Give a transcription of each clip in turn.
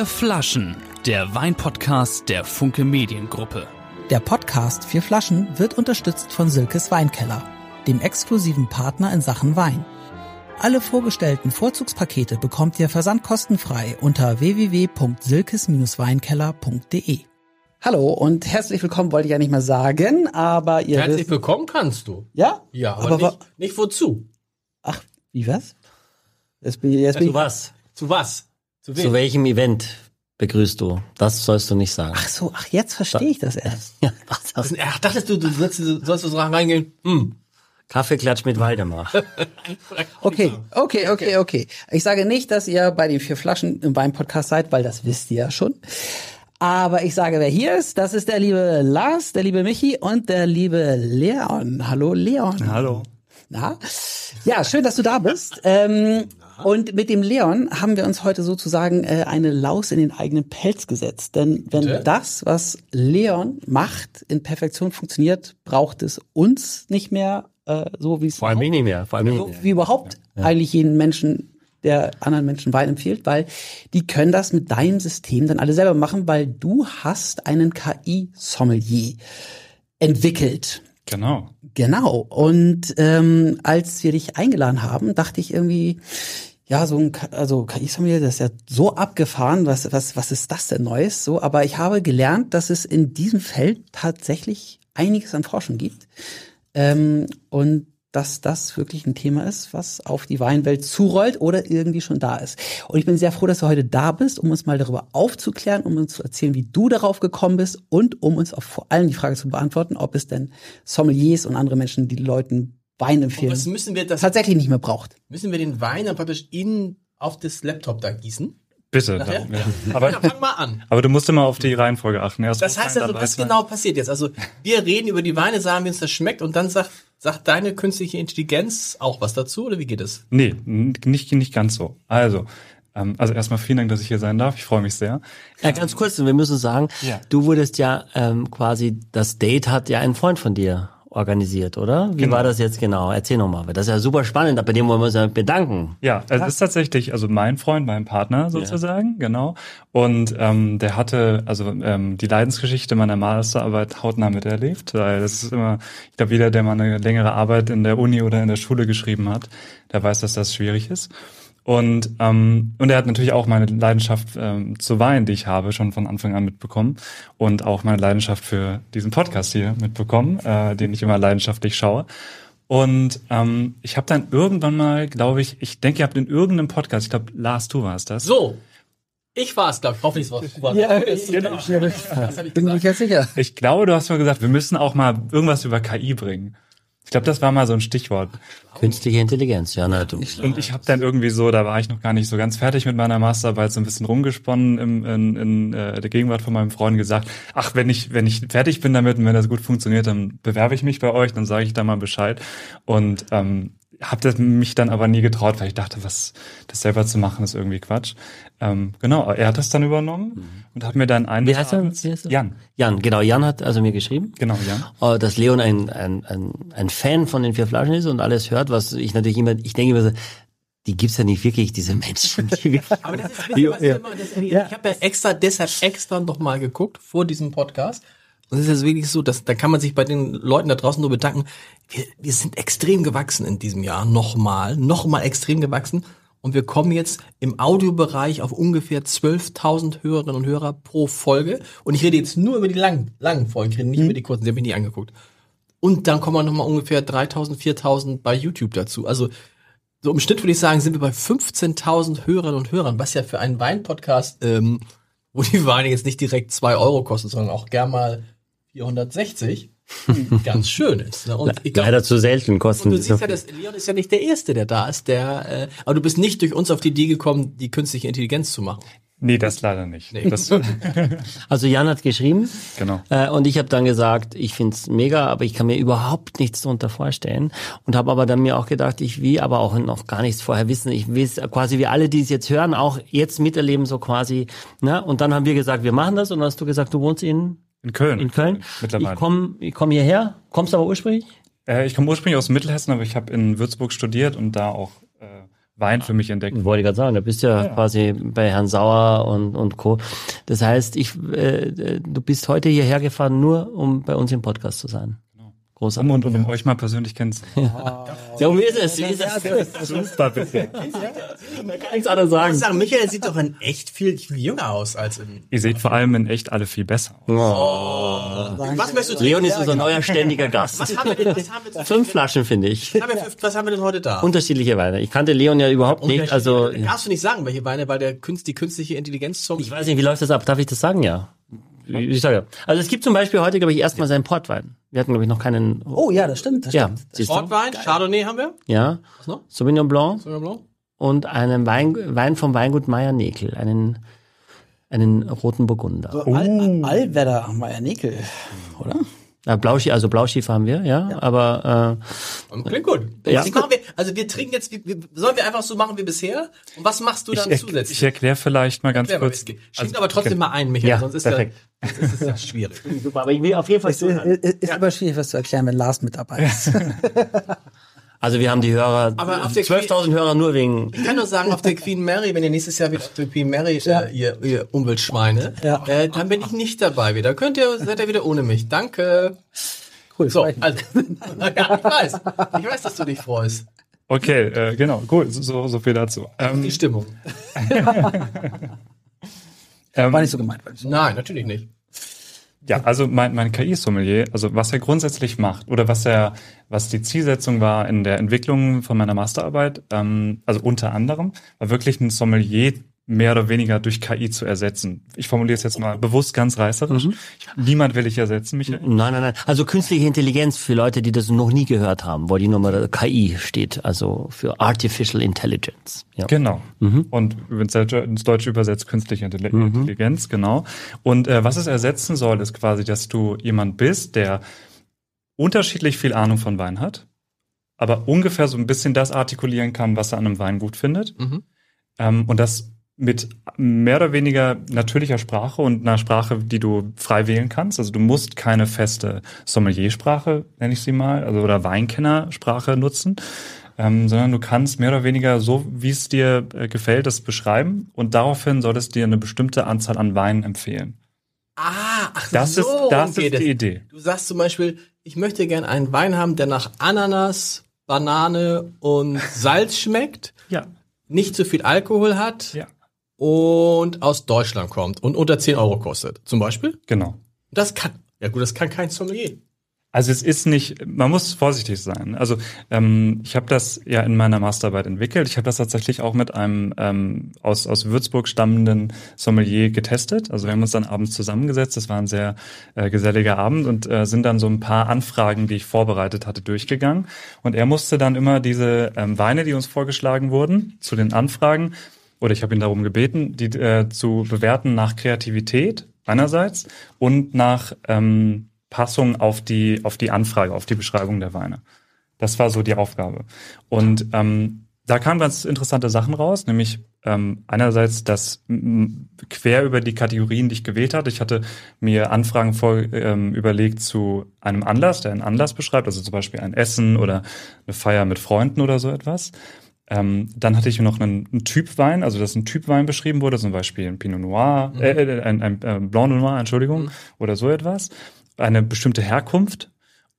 Vier Flaschen, der Weinpodcast der Funke Mediengruppe. Der Podcast Vier Flaschen wird unterstützt von Silkes Weinkeller, dem exklusiven Partner in Sachen Wein. Alle vorgestellten Vorzugspakete bekommt ihr versandkostenfrei unter www.silkes-weinkeller.de. Hallo und herzlich willkommen wollte ich ja nicht mal sagen, aber ihr Herzlich wisst, willkommen kannst du. ja? Ja, aber, aber, nicht, nicht wozu. ach, wie was? Jetzt bin ich, jetzt bin Zu ich, was? Zu was? Zu? Zu welchem Event begrüßt du? Das sollst du nicht sagen. ach so, ach jetzt verstehe ich das erst. Ja, was du? Ach, dachtest du, du sollst, du sollst so reingehen? Hm. Kaffeeklatsch mit Waldemar. Okay, okay, okay, okay. Ich sage nicht, dass ihr bei den vier Flaschen im Wein-Podcast seid, weil das wisst ihr ja schon. Aber ich sage, wer hier ist, das ist der liebe Lars, der liebe Michi und der liebe Leon. Hallo Leon. Hallo. Na? Ja, schön, dass du da bist. Ähm, und mit dem Leon haben wir uns heute sozusagen äh, eine Laus in den eigenen Pelz gesetzt. Denn wenn Bitte? das, was Leon macht, in Perfektion funktioniert, braucht es uns nicht mehr äh, so, wie es Vor allem nicht mehr. Vor allem so nicht mehr. wie überhaupt eigentlich jeden Menschen, der anderen Menschen Wein empfiehlt, weil die können das mit deinem System dann alle selber machen, weil du hast einen KI-Sommelier entwickelt. Genau. Genau. Und ähm, als wir dich eingeladen haben, dachte ich irgendwie, ja, so ein also KI-Sommelier, das ist ja so abgefahren, was, was, was ist das denn Neues? So, aber ich habe gelernt, dass es in diesem Feld tatsächlich einiges an Forschung gibt. Ähm, und dass das wirklich ein Thema ist, was auf die Weinwelt zurollt oder irgendwie schon da ist. Und ich bin sehr froh, dass du heute da bist, um uns mal darüber aufzuklären, um uns zu erzählen, wie du darauf gekommen bist und um uns auch vor allem die Frage zu beantworten, ob es denn Sommeliers und andere Menschen, die Leuten Wein empfehlen, Was müssen wir das, tatsächlich nicht mehr braucht. müssen wir den Wein dann praktisch in, auf das Laptop da gießen? Bitte. Nachher? dann, ja. Ja, Aber, fang mal an. aber du musst immer auf die Reihenfolge achten. Erst Das heißt also, was genau passiert jetzt? Also, wir reden über die Weine, sagen, wie uns das schmeckt und dann sagt, sagt deine künstliche Intelligenz auch was dazu oder wie geht es? Nee, nicht, nicht ganz so. Also, ähm, also erstmal vielen Dank, dass ich hier sein darf. Ich freue mich sehr. Ja, ganz kurz, wir müssen sagen, Ja. du wurdest ja ähm, quasi, das Date hat ja ein Freund von dir organisiert, oder? Wie Genau. war das jetzt genau? Erzähl nochmal, weil das ist ja super spannend, bei dem wollen wir uns ja bedanken. Ja, also es ist tatsächlich also mein Freund, mein Partner sozusagen, genau. Und ähm, der hatte also ähm, die Leidensgeschichte meiner Masterarbeit hautnah miterlebt, weil das ist immer, ich glaube, jeder, der mal eine längere Arbeit in der Uni oder in der Schule geschrieben hat, der weiß, dass das schwierig ist. Und ähm, und er hat natürlich auch meine Leidenschaft ähm, zu Wein, die ich habe, schon von Anfang an mitbekommen und auch meine Leidenschaft für diesen Podcast hier mitbekommen, äh, den ich immer leidenschaftlich schaue. Und ähm, ich habe dann irgendwann mal, glaube ich, ich denke, ihr habt in irgendeinem Podcast, ich glaube, Lars, du warst das. So. Ich war es, glaube ich. Hoffentlich war es. Ja, genau. Das ich Bin ich jetzt sicher. Ich glaube, du hast mal gesagt, wir müssen auch mal irgendwas über KI bringen. Ich glaube, das war mal so ein Stichwort. Künstliche Intelligenz, ja, na, du. Und ich habe dann irgendwie so, da war ich noch gar nicht so ganz fertig mit meiner Masterarbeit, so ein bisschen rumgesponnen im, in, in äh, der Gegenwart von meinem Freund gesagt, ach, wenn ich, wenn ich fertig bin damit und wenn das gut funktioniert, dann bewerbe ich mich bei euch, dann sage ich da mal Bescheid. Und ähm, habe das mich dann aber nie getraut, weil ich dachte, was das selber zu machen, ist irgendwie Quatsch. Ähm, genau, er hat das dann übernommen und hat mir dann einen Wie heißt er? Wie heißt er? Jan, Jan, genau, Jan hat also mir geschrieben. genau, Jan. äh, dass Leon ein, ein, ein, ein Fan von den vier Flaschen ist und alles hört, was ich natürlich immer, ich denke immer so, die gibt's ja nicht wirklich, diese Menschen. Die Aber das ist witzig, was Ja. immer, das, ich habe ja extra, deshalb extra noch mal geguckt vor diesem Podcast. Und es ist jetzt wirklich so, dass da kann man sich bei den Leuten da draußen nur bedanken. Wir, wir sind extrem gewachsen in diesem Jahr, nochmal, nochmal extrem gewachsen. Und wir kommen jetzt im Audiobereich auf ungefähr 12.000 Hörerinnen und Hörer pro Folge. Und ich rede jetzt nur über die langen, langen Folgen, ich rede nicht über die kurzen, die habe ich nie angeguckt. Und dann kommen noch mal ungefähr 3.000, 4.000 bei YouTube dazu. Also so im Schnitt würde ich sagen, sind wir bei 15.000 Hörerinnen und Hörern, was ja für einen Wein-Podcast, ähm, wo die Weine jetzt nicht direkt zwei Euro kosten, sondern auch gern mal 460, ganz schön ist. Ne? Und ich glaub, Leider zu selten kosten und du siehst so ja, dass Leon ist ja nicht der Erste, der da ist, der, äh, aber du bist nicht durch uns auf die Idee gekommen, die künstliche Intelligenz zu machen. Nee, das leider nicht. Nee. Das, Also Jan hat geschrieben genau. äh, und ich habe dann gesagt, ich find's mega, aber ich kann mir überhaupt nichts darunter vorstellen und habe aber dann mir auch gedacht, ich will aber auch noch gar nichts vorher wissen. Ich will quasi wie alle, die es jetzt hören, auch jetzt miterleben so quasi. Ne? Und dann haben wir gesagt, wir machen das und dann hast du gesagt, du wohnst in In Köln. in Köln. Mittlerweile. Ich komme ich komm hierher. Kommst aber ursprünglich? Äh, ich komme ursprünglich aus Mittelhessen, aber ich habe in Würzburg studiert und da auch äh, Wein für mich entdeckt. Wollte ich gerade sagen, da bist ja, ja, quasi bei Herrn Sauer und, und Co. Das heißt, ich, äh, du bist heute hierher gefahren, nur um bei uns im Podcast zu sein. Großartig. Und, und um euch mal persönlich kennenzulernen. Ja. ja, wie ist es? Wie ist es? Super, bisher. Man kann nichts anderes sagen. Ich sagen, Michael sieht doch in echt viel, viel jünger aus als in. Ihr seht vor allem in echt alle viel besser aus. Oh. Was möchtest du Leon ist unser neuer ständiger Gast. Was haben wir denn? Was haben wir Fünf Flaschen, finde ich. Was haben, wir, denn heute da? Unterschiedliche Weine. Ich kannte Leon ja überhaupt nicht. Also darfst du nicht sagen, welche Weine, weil der Künst, die künstliche Intelligenz zum. Ich weiß nicht, wie läuft das ab? Darf ich das sagen? Ja. Ich sage, also es gibt zum Beispiel heute, glaube ich, erstmal seinen Portwein. Wir hatten, glaube ich, noch keinen. Oh ja, das stimmt. Das ja, stimmt. Portwein, Chardonnay haben wir. Ja. Was noch? Sauvignon Blanc. Sauvignon Blanc. Und einen Wein, Wein vom Weingut Meier Nekel, einen, einen roten Burgunder. So, oh. Al Allwetter Meier Nekel, oder? Ja, Blauschi, also Blauschiefer haben wir, ja, ja. aber äh, klingt gut. Ja. machen wir, also wir trinken jetzt, wie, wie, sollen wir einfach so machen wie bisher? Und was machst du dann ich, zusätzlich? Ich erkläre vielleicht mal ganz erklär kurz. Mal, Schieb also, aber trotzdem okay. mal ein, Michael, ja, sonst ist perfekt. Ja, ist ja schwierig. Super, aber ich will auf jeden Fall Es ist, ist, ist aber schwierig, was zu erklären, wenn Lars mit dabei ist. Also wir haben die Hörer, 12.000 Hörer nur wegen... Ich kann nur sagen, auf der Queen Mary, wenn ihr nächstes Jahr wieder auf der Queen Mary, ja. äh, ihr, ihr Umweltschweine, ja. äh, dann bin ich nicht dabei wieder. Könnt ihr, seid ihr wieder ohne mich. Danke. Cool. So, also, ja, ich weiß. Ich weiß, dass du dich freust. Okay, äh, genau, gut, so, so viel dazu. Ähm, Die Stimmung. ähm, War nicht so gemeint. Nein, natürlich nicht. Ja, also mein, mein KI-Sommelier, also was er grundsätzlich macht oder was er, was die Zielsetzung war in der Entwicklung von meiner Masterarbeit, ähm, also unter anderem, war wirklich ein Sommelier mehr oder weniger durch KI zu ersetzen. Ich formuliere es jetzt mal bewusst ganz reißerisch. Mhm. Niemand will ich ersetzen, Michael. Nein, nein, nein. Also künstliche Intelligenz für Leute, die das noch nie gehört haben, wo die Nummer KI steht, also für Artificial Intelligence. Ja. Genau. Mhm. Und ins Deutsche, ins Deutsche übersetzt künstliche mhm. Intelligenz, mhm. genau. Und äh, was es ersetzen soll, ist quasi, dass du jemand bist, der unterschiedlich viel Ahnung von Wein hat, aber ungefähr so ein bisschen das artikulieren kann, was er an einem Wein gut findet. Mhm. Ähm, und das mit mehr oder weniger natürlicher Sprache und einer Sprache, die du frei wählen kannst. Also du musst keine feste Sommeliersprache, nenne ich sie mal, also oder Weinkennersprache nutzen, ähm, sondern du kannst mehr oder weniger so, wie es dir äh, gefällt, das beschreiben und daraufhin soll es dir eine bestimmte Anzahl an Weinen empfehlen. Ah, ach das so, ist das ist die Idee. Du sagst zum Beispiel, ich möchte gern einen Wein haben, der nach Ananas, Banane und Salz schmeckt. Ja. Nicht zu viel Alkohol hat. Ja und aus Deutschland kommt und unter 10 Euro kostet, zum Beispiel? Genau. Das kann, ja gut, das kann kein Sommelier. Also es ist nicht, man muss vorsichtig sein. Also ähm, ich habe das ja in meiner Masterarbeit entwickelt. Ich habe das tatsächlich auch mit einem ähm, aus, aus Würzburg stammenden Sommelier getestet. Also wir haben uns dann abends zusammengesetzt. Das war ein sehr äh, geselliger Abend und äh, sind dann so ein paar Anfragen, die ich vorbereitet hatte, durchgegangen. Und er musste dann immer diese ähm, Weine, die uns vorgeschlagen wurden, zu den Anfragen oder ich habe ihn darum gebeten, die äh, zu bewerten nach Kreativität einerseits und nach ähm, Passung auf die auf die Anfrage, auf die Beschreibung der Weine. Das war so die Aufgabe. Und ähm, da kamen ganz interessante Sachen raus, nämlich ähm, einerseits das quer über die Kategorien, die ich gewählt hatte. Ich hatte mir Anfragen vor, ähm, überlegt zu einem Anlass, der einen Anlass beschreibt, also zum Beispiel ein Essen oder eine Feier mit Freunden oder so etwas. Ähm, dann hatte ich noch einen, einen Typ Wein, also dass ein Typ Wein beschrieben wurde, zum Beispiel ein Pinot Noir, mhm. äh, äh ein, ein, ein äh, Blanc Noir, Entschuldigung, mhm. oder so etwas. Eine bestimmte Herkunft.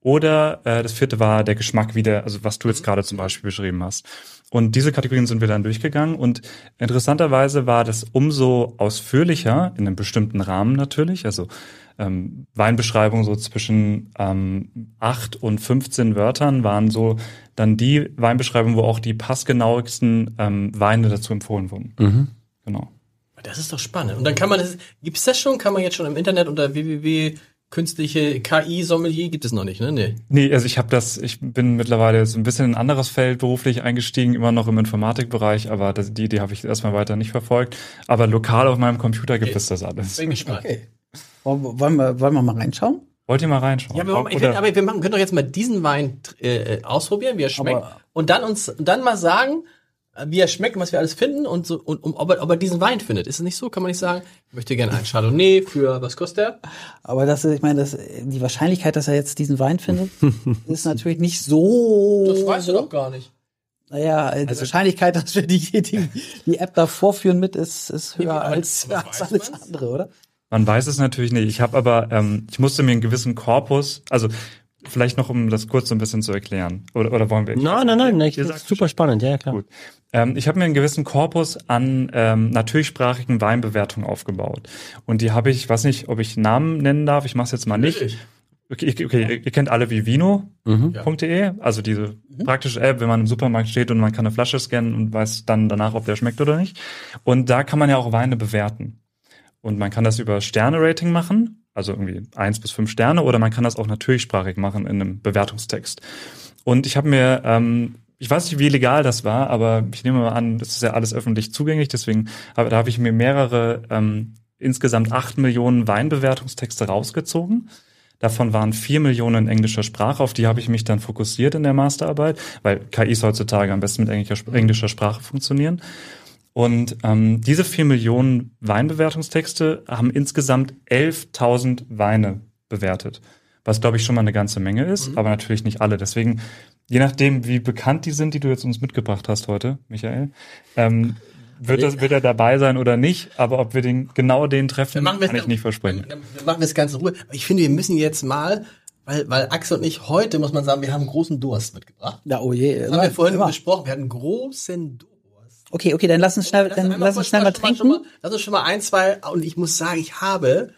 Oder äh, das vierte war der Geschmack wieder, also was du jetzt mhm. gerade zum Beispiel beschrieben hast. Und diese Kategorien sind wir dann durchgegangen und interessanterweise war das umso ausführlicher, in einem bestimmten Rahmen natürlich, also ähm, Weinbeschreibung so zwischen ähm, 8 und 15 Wörtern waren so dann die Weinbeschreibungen, wo auch die passgenauigsten ähm, Weine dazu empfohlen wurden. Mhm. Genau. Das ist doch spannend. Und dann kann man das, gibt's das schon? Kann man jetzt schon im Internet unter www künstliche KI-Sommelier gibt es noch nicht, ne? Nee. Nee, also ich habe das, ich bin mittlerweile so ein bisschen in ein anderes Feld beruflich eingestiegen, immer noch im Informatikbereich, aber das, die Idee habe ich erstmal weiter nicht verfolgt. Aber lokal auf meinem Computer gibt okay. es das alles. Bin gespannt. Okay. Wollen wir, wollen wir mal reinschauen? Wollt ihr mal reinschauen? Ja, wir, wollen, ich will, aber wir machen, können doch jetzt mal diesen Wein äh, ausprobieren, wie er schmeckt. Aber und dann uns dann mal sagen, wie er schmeckt und was wir alles finden und so und, und ob, er, ob er diesen Wein findet. Ist es nicht so? Kann man nicht sagen, ich möchte gerne einen Chardonnay für was kostet der? Aber das, ich meine, das, die Wahrscheinlichkeit, dass er jetzt diesen Wein findet, ist natürlich nicht so. Das weißt du doch gar nicht. Naja, die Wahrscheinlichkeit, dass wir die, die, die App da vorführen mit, ist, ist höher als, als alles man's? andere, oder? Man weiß es natürlich nicht. Ich habe aber, ähm, ich musste mir einen gewissen Korpus, also vielleicht noch, um das kurz so ein bisschen zu erklären. Oder, oder wollen wir? Nein, nein, nein, ich, Ihr das ist super spannend, ja klar. Gut. Ähm, ich habe mir einen gewissen Korpus an ähm, natürlichsprachigen Weinbewertungen aufgebaut. Und die habe ich, weiß nicht, ob ich Namen nennen darf, ich mache es jetzt mal nicht. Natürlich. Okay, okay, ihr kennt alle vivino.de, also diese praktische App, wenn man im Supermarkt steht und man kann eine Flasche scannen und weiß dann danach, ob der schmeckt oder nicht. Und da kann man ja auch Weine bewerten. Und man kann das über Sterne-Rating machen, also irgendwie eins bis fünf Sterne, oder man kann das auch natürlichsprachig machen in einem Bewertungstext. Und ich habe mir, ähm, ich weiß nicht, wie legal das war, aber ich nehme mal an, das ist ja alles öffentlich zugänglich, deswegen aber da habe ich mir mehrere, ähm, insgesamt acht Millionen Weinbewertungstexte rausgezogen. Davon waren vier Millionen in englischer Sprache, auf die habe ich mich dann fokussiert in der Masterarbeit, weil KIs heutzutage am besten mit englischer, englischer Sprache funktionieren. Und ähm, diese vier Millionen Weinbewertungstexte haben insgesamt 11.000 Weine bewertet, was glaube ich schon mal eine ganze Menge ist, aber natürlich nicht alle. Deswegen, je nachdem, wie bekannt die sind, die du jetzt uns mitgebracht hast heute, Michael, ähm, wird, das, wird er dabei sein oder nicht, aber ob wir den genau den treffen, kann ich nicht versprechen. Dann, dann machen wir es ganz in Ruhe. Ich finde, wir müssen jetzt mal, weil, weil Axel und ich heute, muss man sagen, wir haben großen Durst mitgebracht. Ja, oh je. Das haben wir vorhin immer. besprochen. Wir hatten großen Durst. Okay, okay, dann lass uns schnell, dann lass uns schnell mal Schon trinken. mal, lass uns schon mal ein, zwei, und ich muss sagen, ich habe,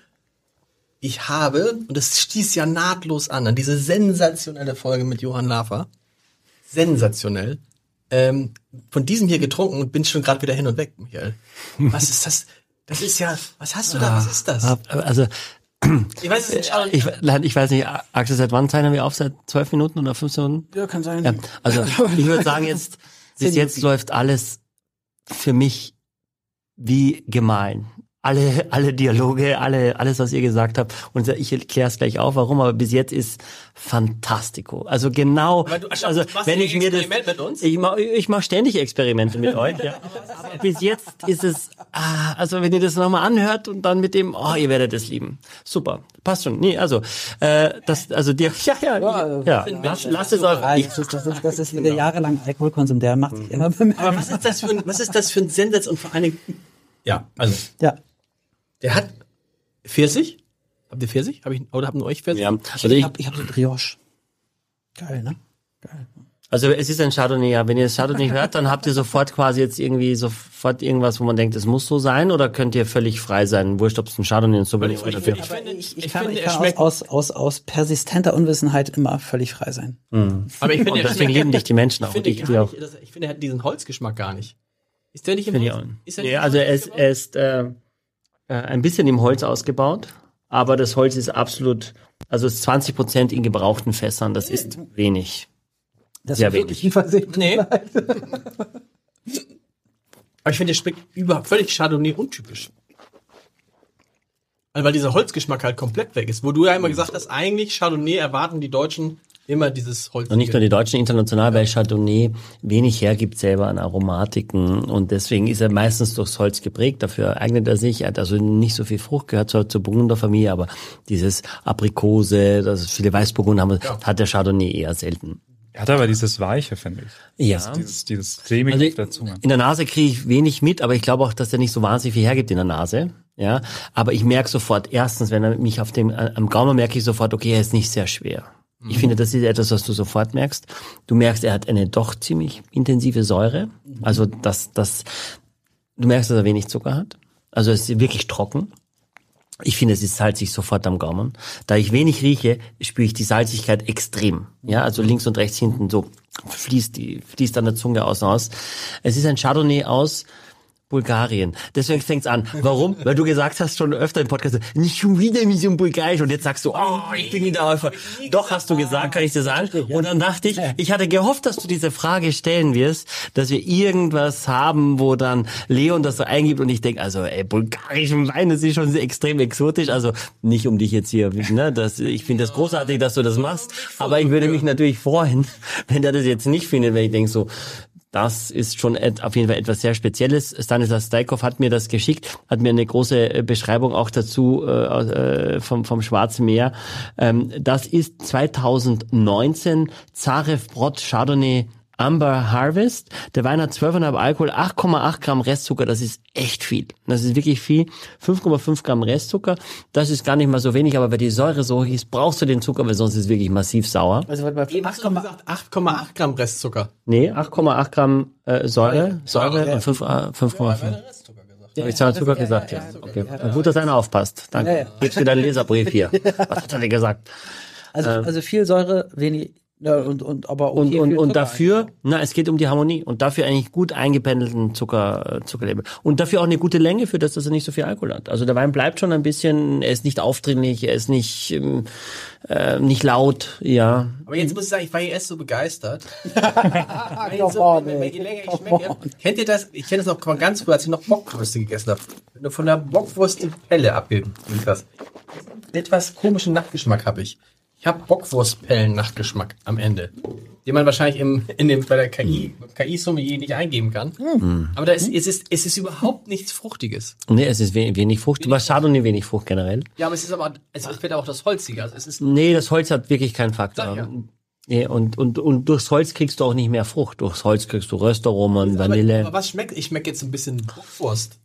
ich habe, und das stieß ja nahtlos an, an diese sensationelle Folge mit Johann Lafer. Sensationell. Ähm, von diesem hier getrunken und bin schon gerade wieder hin und weg, Michael. Was ist das? Das ist ja, was hast du da? Was ist das? Also, Ich weiß es nicht. ich, ich weiß nicht, Axel, seit wann zeichnen wir auf? Seit zwölf Minuten oder 15 Minuten? Ja, kann sein. Ja, also ich würde sagen, jetzt bis jetzt läuft alles für mich wie gemahlen. Alle, alle Dialoge, alle, alles, was ihr gesagt habt. Und ich erkläre es gleich auf, warum, aber bis jetzt ist fantastico. Also genau, du- also du machst wenn ich mir das, Experiment mit uns? ich mache ich mach ständig Experimente mit euch, ja. Aber bis jetzt ist es, ah, also wenn ihr das nochmal anhört und dann mit dem, oh, ihr werdet es lieben. Super, passt schon. Nee, also, äh, das, also dir, ja, ja, ja, ja lasst, lasst es euch. Ja, das, ist, das, ist, das ist der jahrelang Alkoholkonsum, der macht sich immer bemerkbar. Aber was ist das für ein, was ist das für ein Sensatz und vor allen Dingen, ja, also, Ja. Der hat Pfirsich. Habt ihr Pfirsich? Hab ich, oder habt ihr euch Pfirsich? Ja, also Ich ich, hab, ich hab so Brioche. Geil, ne? Geil. Also es ist ein Chardonnay, ja. Wenn ihr das Chardonnay hört, dann habt ihr sofort quasi jetzt irgendwie sofort irgendwas, wo man denkt, es muss so sein, oder könnt ihr völlig frei sein? Wurscht, ob es ein Chardonnay ist oder nicht. ich finde, ich finde, Ich, ich kann, finde, ich kann schmeckt, aus, aus, aus, aus persistenter Unwissenheit immer völlig frei sein. aber ich finde, Und deswegen lieben dich die Menschen ich auch. finde, und ich, gar die auch. nicht, das- ich finde, er hat diesen Holzgeschmack gar nicht. Ist der nicht im Finde ich Holz? Ist er Nee, nicht also Holz ist, er ist äh, äh, ein bisschen im Holz ausgebaut, aber das Holz ist absolut, also es ist 20 Prozent in gebrauchten Fässern. Das ist wenig. Das Sehr ist wirklich wenig. ein Versehen. Nee. Aber ich finde, der schmeckt über völlig Chardonnay untypisch. Also, weil dieser Holzgeschmack halt komplett weg ist. Wo du ja immer gesagt hast, eigentlich Chardonnay erwarten die Deutschen immer dieses Holz. Und nicht nur die Deutschen international, weil Chardonnay wenig hergibt selber an Aromatiken und deswegen ist er meistens durchs Holz geprägt. Dafür eignet er sich. Er hat also nicht so viel Frucht, gehört zwar zur Burgunderfamilie, aber dieses Aprikose, das viele Weißburgunder haben, hat der Chardonnay eher selten. Er hat aber dieses Weiche, finde ich. Ja. Dieses, dieses cremige Also auf der Zunge. in der Nase kriege ich wenig mit, aber ich glaube auch, dass der nicht so wahnsinnig viel hergibt in der Nase. Ja, aber ich merke sofort, erstens, wenn er mich auf dem, am Gaumen merke ich sofort, okay, er ist nicht sehr schwer. Ich finde, das ist etwas, was du sofort merkst. Du merkst, er hat eine doch ziemlich intensive Säure. Also, das, das, du merkst, dass er wenig Zucker hat. Also, es ist wirklich trocken. Ich finde, es ist salzig sofort am Gaumen. Da ich wenig rieche, spüre ich die Salzigkeit extrem. Ja, also links und rechts hinten so fließt die, fließt an der Zunge außen aus. Es ist ein Chardonnay aus Bulgarien. Deswegen fängt's an. Warum? Weil du gesagt hast schon öfter im Podcast, nicht schon wieder mit einem Bulgarisch und jetzt sagst du, oh, ich bin wieder einfach. Doch, hast du gesagt, kann ich dir sagen. Und dann dachte ich, ich hatte gehofft, dass du diese Frage stellen wirst, dass wir irgendwas haben, wo dann Leon das so eingibt und ich denke, also, ey, bulgarischen Wein, das ist schon extrem exotisch. Also, nicht um dich jetzt hier, ne, das, ich finde das großartig, dass du das machst, aber ich würde mich natürlich freuen, wenn der das jetzt nicht findet, wenn ich denke so, das ist schon auf jeden Fall etwas sehr Spezielles. Stanislas Steikov hat mir das geschickt, hat mir eine große äh, Beschreibung auch dazu äh, äh, vom, vom Schwarzen Meer. Ähm, das ist 2019 Zarev Brod Chardonnay Amber Harvest. Der Wein hat 12,5 Alkohol, 8,8 Gramm Restzucker. Das ist echt viel. Das ist wirklich viel. 5,5 Gramm Restzucker. Das ist gar nicht mal so wenig, aber wenn die Säure so hoch ist, brauchst du den Zucker, weil sonst ist es wirklich massiv sauer. Also warte mal, Eben hast du doch gesagt, 8,8 Gramm Restzucker. Nee, 8,8 Gramm äh, Säure, Säure und 5, äh, 5,5. Habe ich zwar Zucker gesagt, ja. Okay. Gut, dass einer aufpasst. Danke. Ja, ja. Gibst dir deinen Leserbrief hier. Was hat er dir gesagt? also, also viel Säure, wenig, ja, und, und, aber okay, Und, und, und dafür, na, es geht um die Harmonie und dafür eigentlich gut eingependelten Zucker, äh, Zuckerlevel. Und dafür auch eine gute Länge für das, dass er nicht so viel Alkohol hat. Also der Wein bleibt schon ein bisschen, er ist nicht aufdringlich, er ist nicht, ähm, äh, nicht laut, ja. Aber jetzt muss ich sagen, ich war hier erst so begeistert. So, on, wenn- je länger ich schmecke, kennt ihr das? Ich kenne das noch von ganz früh, als ich noch Bockwürste gegessen habe. Wenn du von der Bockwurst die Pelle abgeliefert Etwas komischen Nachgeschmack habe ich. Ich habe Bockwurstpellen-Nachgeschmack am Ende. Den man wahrscheinlich im, in dem, bei der KI, KI-Sommelier nicht eingeben kann. Aber da ist, es, ist, es ist überhaupt nichts Fruchtiges. Nee, es ist we wenig Frucht. Was Chardonnay wenig Frucht generell. Ja, aber es ist aber, es fällt auch das Holzige. Also es ist, Nee, das Holz hat wirklich keinen Faktor. Ja. Nee, und, und, und durchs Holz kriegst du auch nicht mehr Frucht. Durchs Holz kriegst du Röstaromen, Vanille. aber, aber was schmeckt? Ich schmecke jetzt ein bisschen Bockwurst.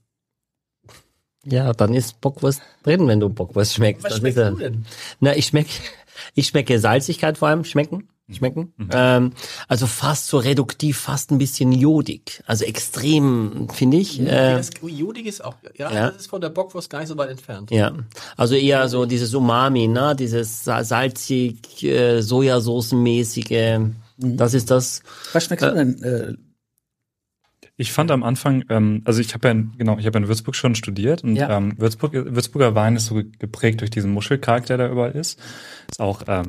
Ja, dann ist Bockwurst drin, wenn du Bockwurst schmeckst. Was schmeckst du denn? Na, ich schmeck, ich schmecke Salzigkeit vor allem, schmecken, schmecken. Ähm, also fast so reduktiv, fast ein bisschen jodig. Also extrem, finde ich. Äh, das Jodig ist auch, ja, Ja. das ist von der Bockwurst gar nicht so weit entfernt. ja, also eher so dieses Umami, ne, dieses sa- salzig, äh, Sojasoßenmäßige. Das ist das. Was schmeckst du denn? Äh, Ich fand am Anfang, ähm, also ich habe ja, in- genau, ich habe in Würzburg schon studiert und Ja. ähm, Würzburg, Würzburger Wein ist so geprägt durch diesen Muschelkalk, der da überall ist. Ist auch, ähm,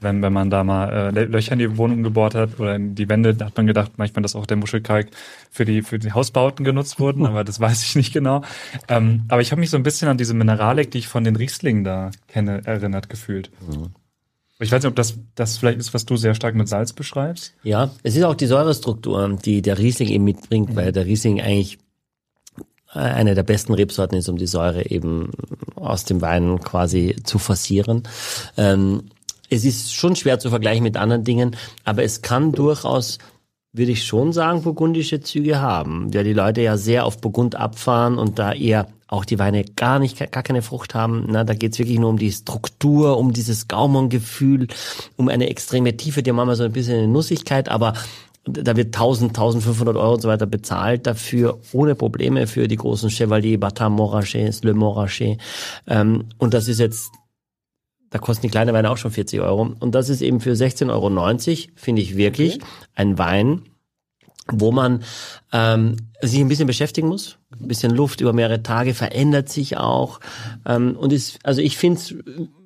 wenn, wenn man da mal äh, Lö- Löcher in die Wohnung gebohrt hat oder in die Wände, da hat man gedacht, manchmal, dass auch der Muschelkalk für die für die Hausbauten genutzt wurden, aber das weiß ich nicht genau. Ähm, aber ich habe mich so ein bisschen an diese Mineralik, die ich von den Rieslingen da kenne, erinnert gefühlt. Ich weiß nicht, ob das das vielleicht ist, was du sehr stark mit Salz beschreibst. Ja, es ist auch die Säurestruktur, die der Riesling eben mitbringt, weil der Riesling eigentlich äh, eine der besten Rebsorten ist, um die Säure eben aus dem Wein quasi zu forcieren. Ähm, es ist schon schwer zu vergleichen mit anderen Dingen, aber es kann durchaus, würde ich schon sagen, burgundische Züge haben, weil die Leute ja sehr auf Burgund abfahren und da eher auch die Weine gar nicht, gar keine Frucht haben. Na, da geht's wirklich nur um die Struktur, um dieses Gaumengefühl, um eine extreme Tiefe, die haben manchmal so ein bisschen eine Nussigkeit, aber da wird 1000, 1500 Euro und so weiter bezahlt dafür, ohne Probleme für die großen Chevalier, Batin Montrachet, Le Montrachet. Ähm, und das ist jetzt, da kosten die kleinen Weine auch schon 40 Euro. Und das ist eben für 16,90 Euro, finde ich wirklich, ein Wein, wo man ähm, sich ein bisschen beschäftigen muss. Ein bisschen Luft über mehrere Tage verändert sich auch. Ähm, und ist, also ich finde es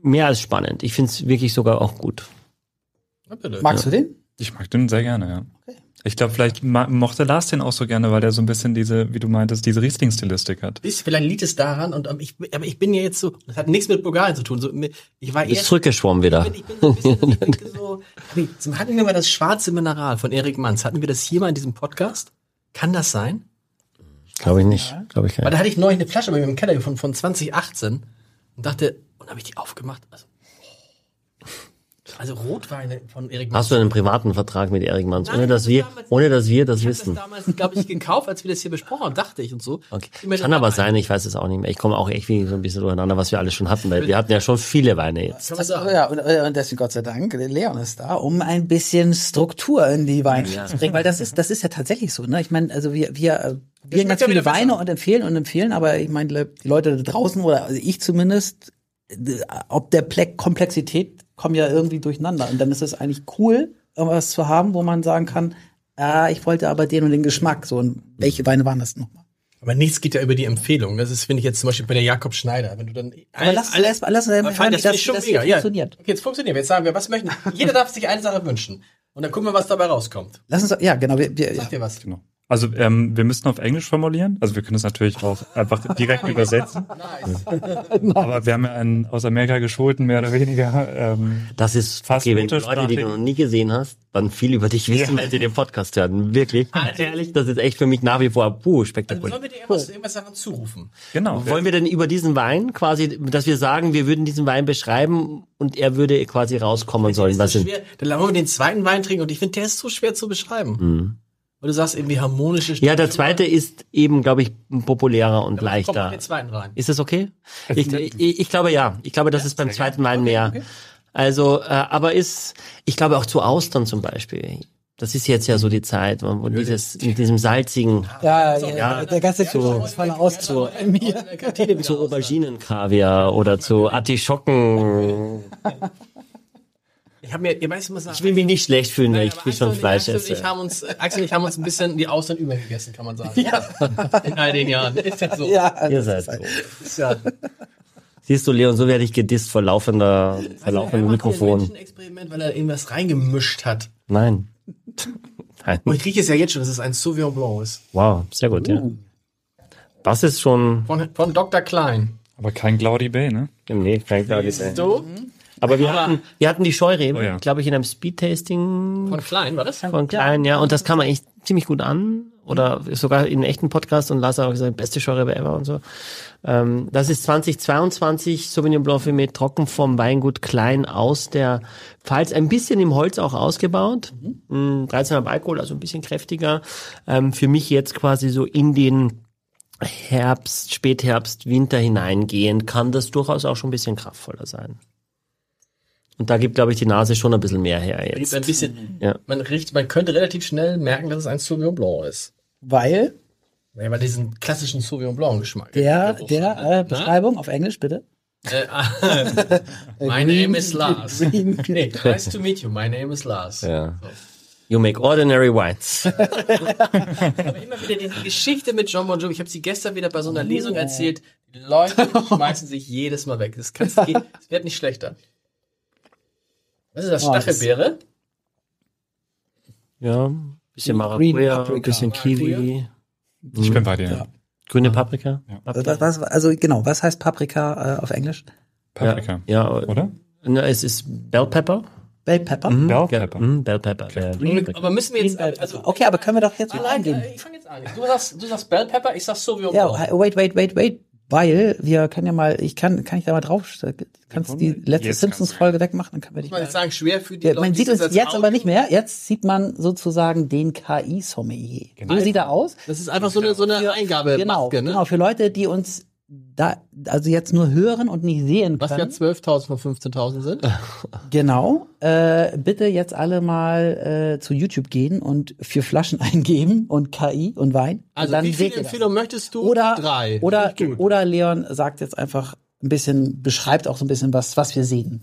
mehr als spannend. Ich finde es wirklich sogar auch gut. Ja, magst du den? Ich mag den sehr gerne, ja. Ich glaube, vielleicht mochte Lars den auch so gerne, weil der so ein bisschen diese, wie du meintest, diese Riesling-Stilistik hat. Ist, vielleicht liegt es daran, und ähm, ich, aber ich bin ja jetzt so, das hat nichts mit Bulgarien zu tun. So, ich war Ist erst, zurückgeschwommen wieder. ich bin so ein bisschen, ich denke so, nee, hatten wir mal das schwarze Mineral von Erik Manns, hatten wir das hier mal in diesem Podcast? Kann das sein? Glaube ich nicht. Glaube ich Weil nicht. da hatte ich neulich eine Flasche bei mir im Keller gefunden von 2018 und dachte, und habe ich die aufgemacht, also, also Rotweine von Erik Manns. Hast du einen privaten Vertrag mit Erik Manns, Nein, ohne dass das wir, damals- ohne dass wir das ich habe das wissen? damals, glaube ich, gekauft, als wir das hier besprochen haben, dachte ich und so. Okay. Ich Kann aber ein- sein, ich weiß es auch nicht mehr. Ich komme auch echt wie so ein bisschen durcheinander, was wir alles schon hatten, weil wir hatten ja schon viele Weine jetzt. Sagen. Ja, und, äh, und deswegen Gott sei Dank, Leon ist da, um ein bisschen Struktur in die Weine zu bringen, weil das ist, das ist ja tatsächlich so, ne? Ich meine, also wir, wir, äh, wir ganz ja viele. Weine und empfehlen und empfehlen, aber ich meine, die Leute da draußen oder also ich zumindest, ob der Ple Komplexität kommen ja irgendwie durcheinander und dann ist es eigentlich cool, irgendwas zu haben, wo man sagen kann, ah, ich wollte aber den und den Geschmack, so und welche Weine waren das nochmal? Aber nichts geht ja über die Empfehlung. Das ist, finde ich jetzt zum Beispiel bei der Jakob Schneider. Wenn du dann Aber lass, lass, lass, lass Aber fein, das finde ich schon das mega. Ja. funktioniert. Okay, jetzt funktioniert. Jetzt sagen wir, was möchten. Jeder darf sich eine Sache wünschen. Und dann gucken wir, was dabei rauskommt. Lass uns, ja, genau, wir, wir, Sag dir was. Genau. Also ähm, wir müssten auf Englisch formulieren. Also wir können es natürlich auch einfach direkt übersetzen. Aber wir haben ja einen aus Amerika geschulten, mehr oder weniger. Ähm, Das ist Fast okay, wenn du Leute, die du noch nie gesehen hast, dann viel über dich wissen, wenn sie den Podcast hören. Wirklich. Ehrlich, das ist echt für mich nach wie vor puh, Also spektakulär. sollen wir dir irgendwas, irgendwas daran zurufen? genau. Wollen wir denn über diesen Wein quasi, dass wir sagen, wir würden diesen Wein beschreiben und er würde quasi rauskommen sollen? Das Was ist sind? schwer. Dann wollen wir den zweiten Wein trinken und ich finde, der ist so schwer zu beschreiben. Weil du sagst irgendwie harmonische Ja, der zweite ist eben, glaube ich, populärer und mal leichter. den zweiten rein. Ist das okay? Ich, ich, ich glaube ja. Ich glaube, das ist beim zweiten Wein mehr. Also, äh, aber ist, ich glaube auch zu Austern zum Beispiel. Das ist jetzt ja so die Zeit, wo wo dieses mit diesem salzigen Ja, ja, ja, der ganze voller aus zu zu Auberginenkaviar oder zu Artischocken. Ich habe mir, ihr weißt, sagen, Ich will mich nicht schlecht fühlen, wenn ich Axel schon Fleisch Axel und ich esse. haben uns, Axel und ich haben uns ein bisschen die Austern übergegessen, kann man sagen. Ja. In all den Jahren. Ist ja so. Ja, Ihr seid so. Siehst du, Leon, so werde ich gedisst vor laufender, vor laufendem Er macht hier ein Mikrofon. Menschenexperiment, weil er irgendwas reingemischt hat. Nein. Nein. Und ich rieche es ja jetzt schon, dass es ein Sauvignon Blanc ist. Wow, sehr gut, ja. Das ist schon, Von, von Dr. Klein. Aber kein Cloudy Bay, ne? nee, kein klar gesehen. So? Aber wir hatten, wir hatten die Scheurebe, Oh ja. glaube ich, in einem Speedtasting Von Klein, war das? von Klein, ja. Und das kam echt ziemlich gut an. Oder sogar in einem echten Podcast und Lars hat auch gesagt, beste Scheurebe ever und so. Ähm, das ist 2022 Sauvignon Blanc Fumé trocken vom Weingut Klein aus der Pfalz. Ein bisschen im Holz auch ausgebaut. Mhm. 13,5 Alkohol, also ein bisschen kräftiger. Ähm, für mich jetzt quasi so in den Herbst, Spätherbst, Winter hineingehen, kann das durchaus auch schon ein bisschen kraftvoller sein. Und da gibt, glaube ich, die Nase schon ein bisschen mehr her jetzt. ein bisschen, Ja. man riecht, man könnte relativ schnell merken, dass es ein Sauvignon Blanc ist. Weil Ja, weil diesen klassischen Sauvignon Blanc Geschmack. der, der hat, ne? äh, Beschreibung auf Englisch bitte. Äh, ah, My name is Lars. nee, nice to meet you. My name is Lars. Ja. You make ordinary wines. Aber immer wieder diese Geschichte mit John Bon Jovi. Ich habe sie gestern wieder bei so einer Lesung erzählt. Die Leute schmeißen sich jedes Mal weg. Das, es wird nicht schlechter. Was ist das? Oh, das- Stachelbeere? Ja, bisschen Maracuja, Paprika. bisschen Kiwi, Ich bin bei dir. Ja. grüne Paprika. Was, was, also genau, was heißt Paprika äh, auf Englisch? Paprika. Ja, Oder? Na, es ist Bell Pepper. Bell Pepper? Bell Ge- Pepper. Mhm, Bell Pepper. Ja. Aber müssen wir jetzt, also, Okay, aber können wir doch jetzt mal Nein, eingehen. äh, ich fange jetzt an. Du sagst, du sagst Bell Pepper, ich sag Sauvignon Ja, Blanc. wait, wait, wait, wait, weil wir können ja mal, ich kann, kann ich da mal drauf, kannst du die letzte Simpsons-Folge wegmachen, dann können wir dich mal. jetzt sagen, schwer für die Ja, Leute. man sieht uns jetzt Audio- aber nicht mehr. Jetzt sieht man sozusagen den KI-Sommelier. So sieht er aus. Das ist einfach so eine, so eine Eingabe. Genau, ne? genau. Für Leute, die uns da, also jetzt nur hören und nicht sehen Was ja können. 12.000 von 15.000 sind. Genau. Äh, bitte jetzt alle mal äh, zu YouTube gehen und vier Flaschen eingeben und KI und Wein. Und Also, dann wie viele. Empfehlungen möchtest du? Oder, Drei. oder, oder Leon sagt jetzt einfach ein bisschen, beschreibt auch so ein bisschen was, was wir sehen.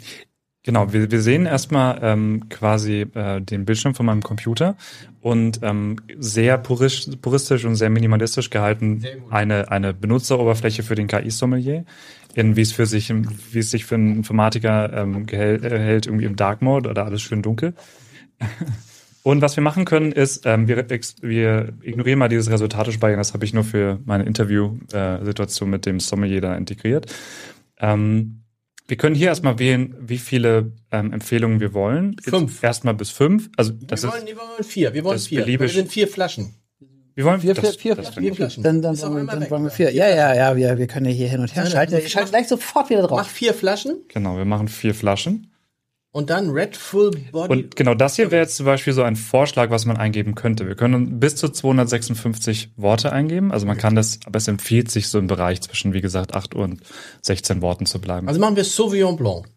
Genau, wir, wir sehen erstmal ähm, quasi äh, den Bildschirm von meinem Computer und ähm, sehr puristisch, puristisch und sehr minimalistisch gehalten eine, eine Benutzeroberfläche für den KI-Sommelier, in wie es für sich, wie es sich für einen Informatiker ähm, äh, hält, irgendwie im Dark Mode oder alles schön dunkel. Und was wir machen können, ist, ähm, wir, wir ignorieren mal dieses Resultate-Speichern, das habe ich nur für meine Interview-Situation mit dem Sommelier da integriert. Ähm, wir können hier erstmal wählen, wie viele ähm, Empfehlungen wir wollen. Fünf. Erstmal bis fünf. Also das wir, ist, wollen, wir wollen vier. Wir wollen vier. beliebig. Wir sind vier Flaschen. wir wollen Vier, das, vier, vier, das vier. Flaschen. Dann, dann, wollen dann weg, wollen wir vier. Ja, ja, ja, wir, wir können ja hier hin und her schalten. Wir schalten gleich sofort wieder Mach drauf. vier Flaschen Genau, wir machen vier Flaschen. Und dann Red Full Body. Und genau das hier wäre jetzt zum Beispiel so ein Vorschlag, was man eingeben könnte. Wir können bis zu 256 Worte eingeben. Also man kann das, aber es empfiehlt sich so im Bereich zwischen, wie gesagt, 8 und 16 Worten zu bleiben. also machen wir Sauvignon Blanc.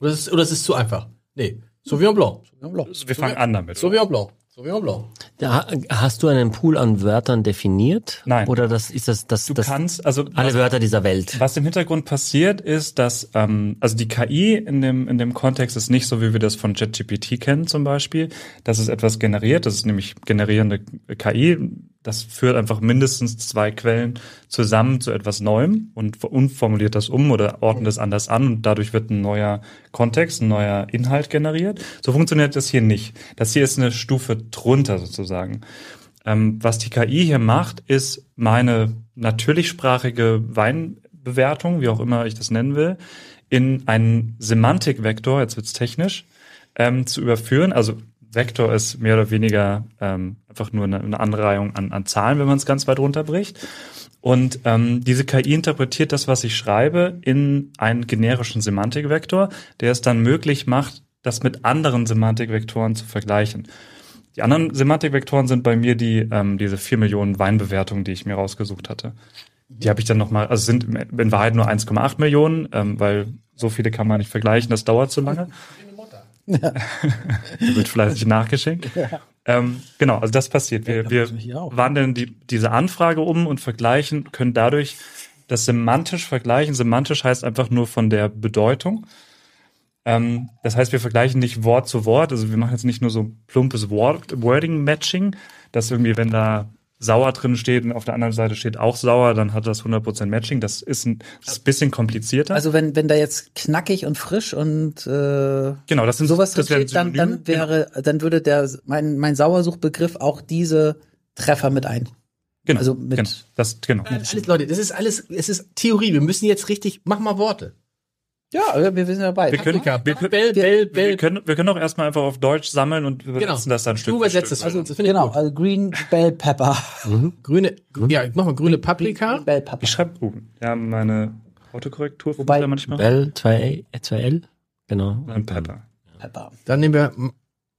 Oder ist, oder ist es zu einfach? Nee. Sauvignon Blanc. wir fangen an damit. Sauvignon Blanc. Sauvignon Blanc. Da, hast du einen Pool an Wörtern definiert? Nein. Oder das ist das, das, Du das kannst, also alle was, Wörter dieser Welt? was im Hintergrund passiert, ist, dass ähm, also die KI in dem in dem Kontext ist nicht so, wie wir das von ChatGPT kennen zum Beispiel, dass es etwas generiert. Das ist nämlich generierende KI. Das führt einfach mindestens zwei Quellen zusammen zu etwas Neuem und, formuliert das um oder ordnet es anders an und dadurch wird ein neuer Kontext, ein neuer Inhalt generiert. So funktioniert das hier nicht. Das hier ist eine Stufe drunter sozusagen. ähm, was die KI hier macht, ist meine natürlichsprachige Weinbewertung, wie auch immer ich das nennen will, in einen Semantikvektor, jetzt wird's technisch, ähm, zu überführen. Also Vektor ist mehr oder weniger ähm, einfach nur eine, eine Anreihung an, an Zahlen, wenn man es ganz weit runterbricht. Und ähm, diese KI interpretiert das, was ich schreibe, in einen generischen Semantikvektor, der es dann möglich macht, das mit anderen Semantikvektoren zu vergleichen. Die anderen Semantikvektoren sind bei mir die ähm, diese vier Millionen Weinbewertungen, die ich mir rausgesucht hatte. Die habe ich dann nochmal, also sind in Wahrheit nur 1,8 Millionen, ähm, weil so viele kann man nicht vergleichen, das dauert zu lange. wird fleißig nachgeschenkt. Ähm, genau, also das passiert. Wir, wir wandeln die, diese Anfrage um und vergleichen, können dadurch das semantisch vergleichen. Semantisch heißt einfach nur von der Bedeutung. Ähm, das heißt, wir vergleichen nicht Wort zu Wort. Also wir machen jetzt nicht nur so plumpes Word Wording-Matching, dass irgendwie, wenn da sauer drin steht und auf der anderen Seite steht auch sauer, dann hat das 100% Matching. Das ist ein, das ist ein bisschen komplizierter. Also wenn, wenn da jetzt knackig und frisch und äh, genau, das sind sowas das drin steht, dann, dann wäre, genau. dann würde der mein mein Sauersuchbegriff auch diese Treffer mit ein. Genau, also mit genau, das genau. Alles, Leute, das ist alles, es ist Theorie. Wir müssen jetzt richtig, mach mal Worte. Ja, wir, sind dabei. Wir können, wir, können, Bell, Bell, Bell. wir können, wir können auch erstmal einfach auf Deutsch sammeln und übersetzen genau. das dann Stück Du übersetzt es. Also, das genau, also Green Bell Pepper. Mhm. Grüne, ja, mach mal grüne Paprika. Green Bell Pepper. Ich schreibe, oh, ja, meine Autokorrektur Wobei, ja manchmal. Bell, 2 2L, genau. Und Pepper. Pepper. Dann nehmen wir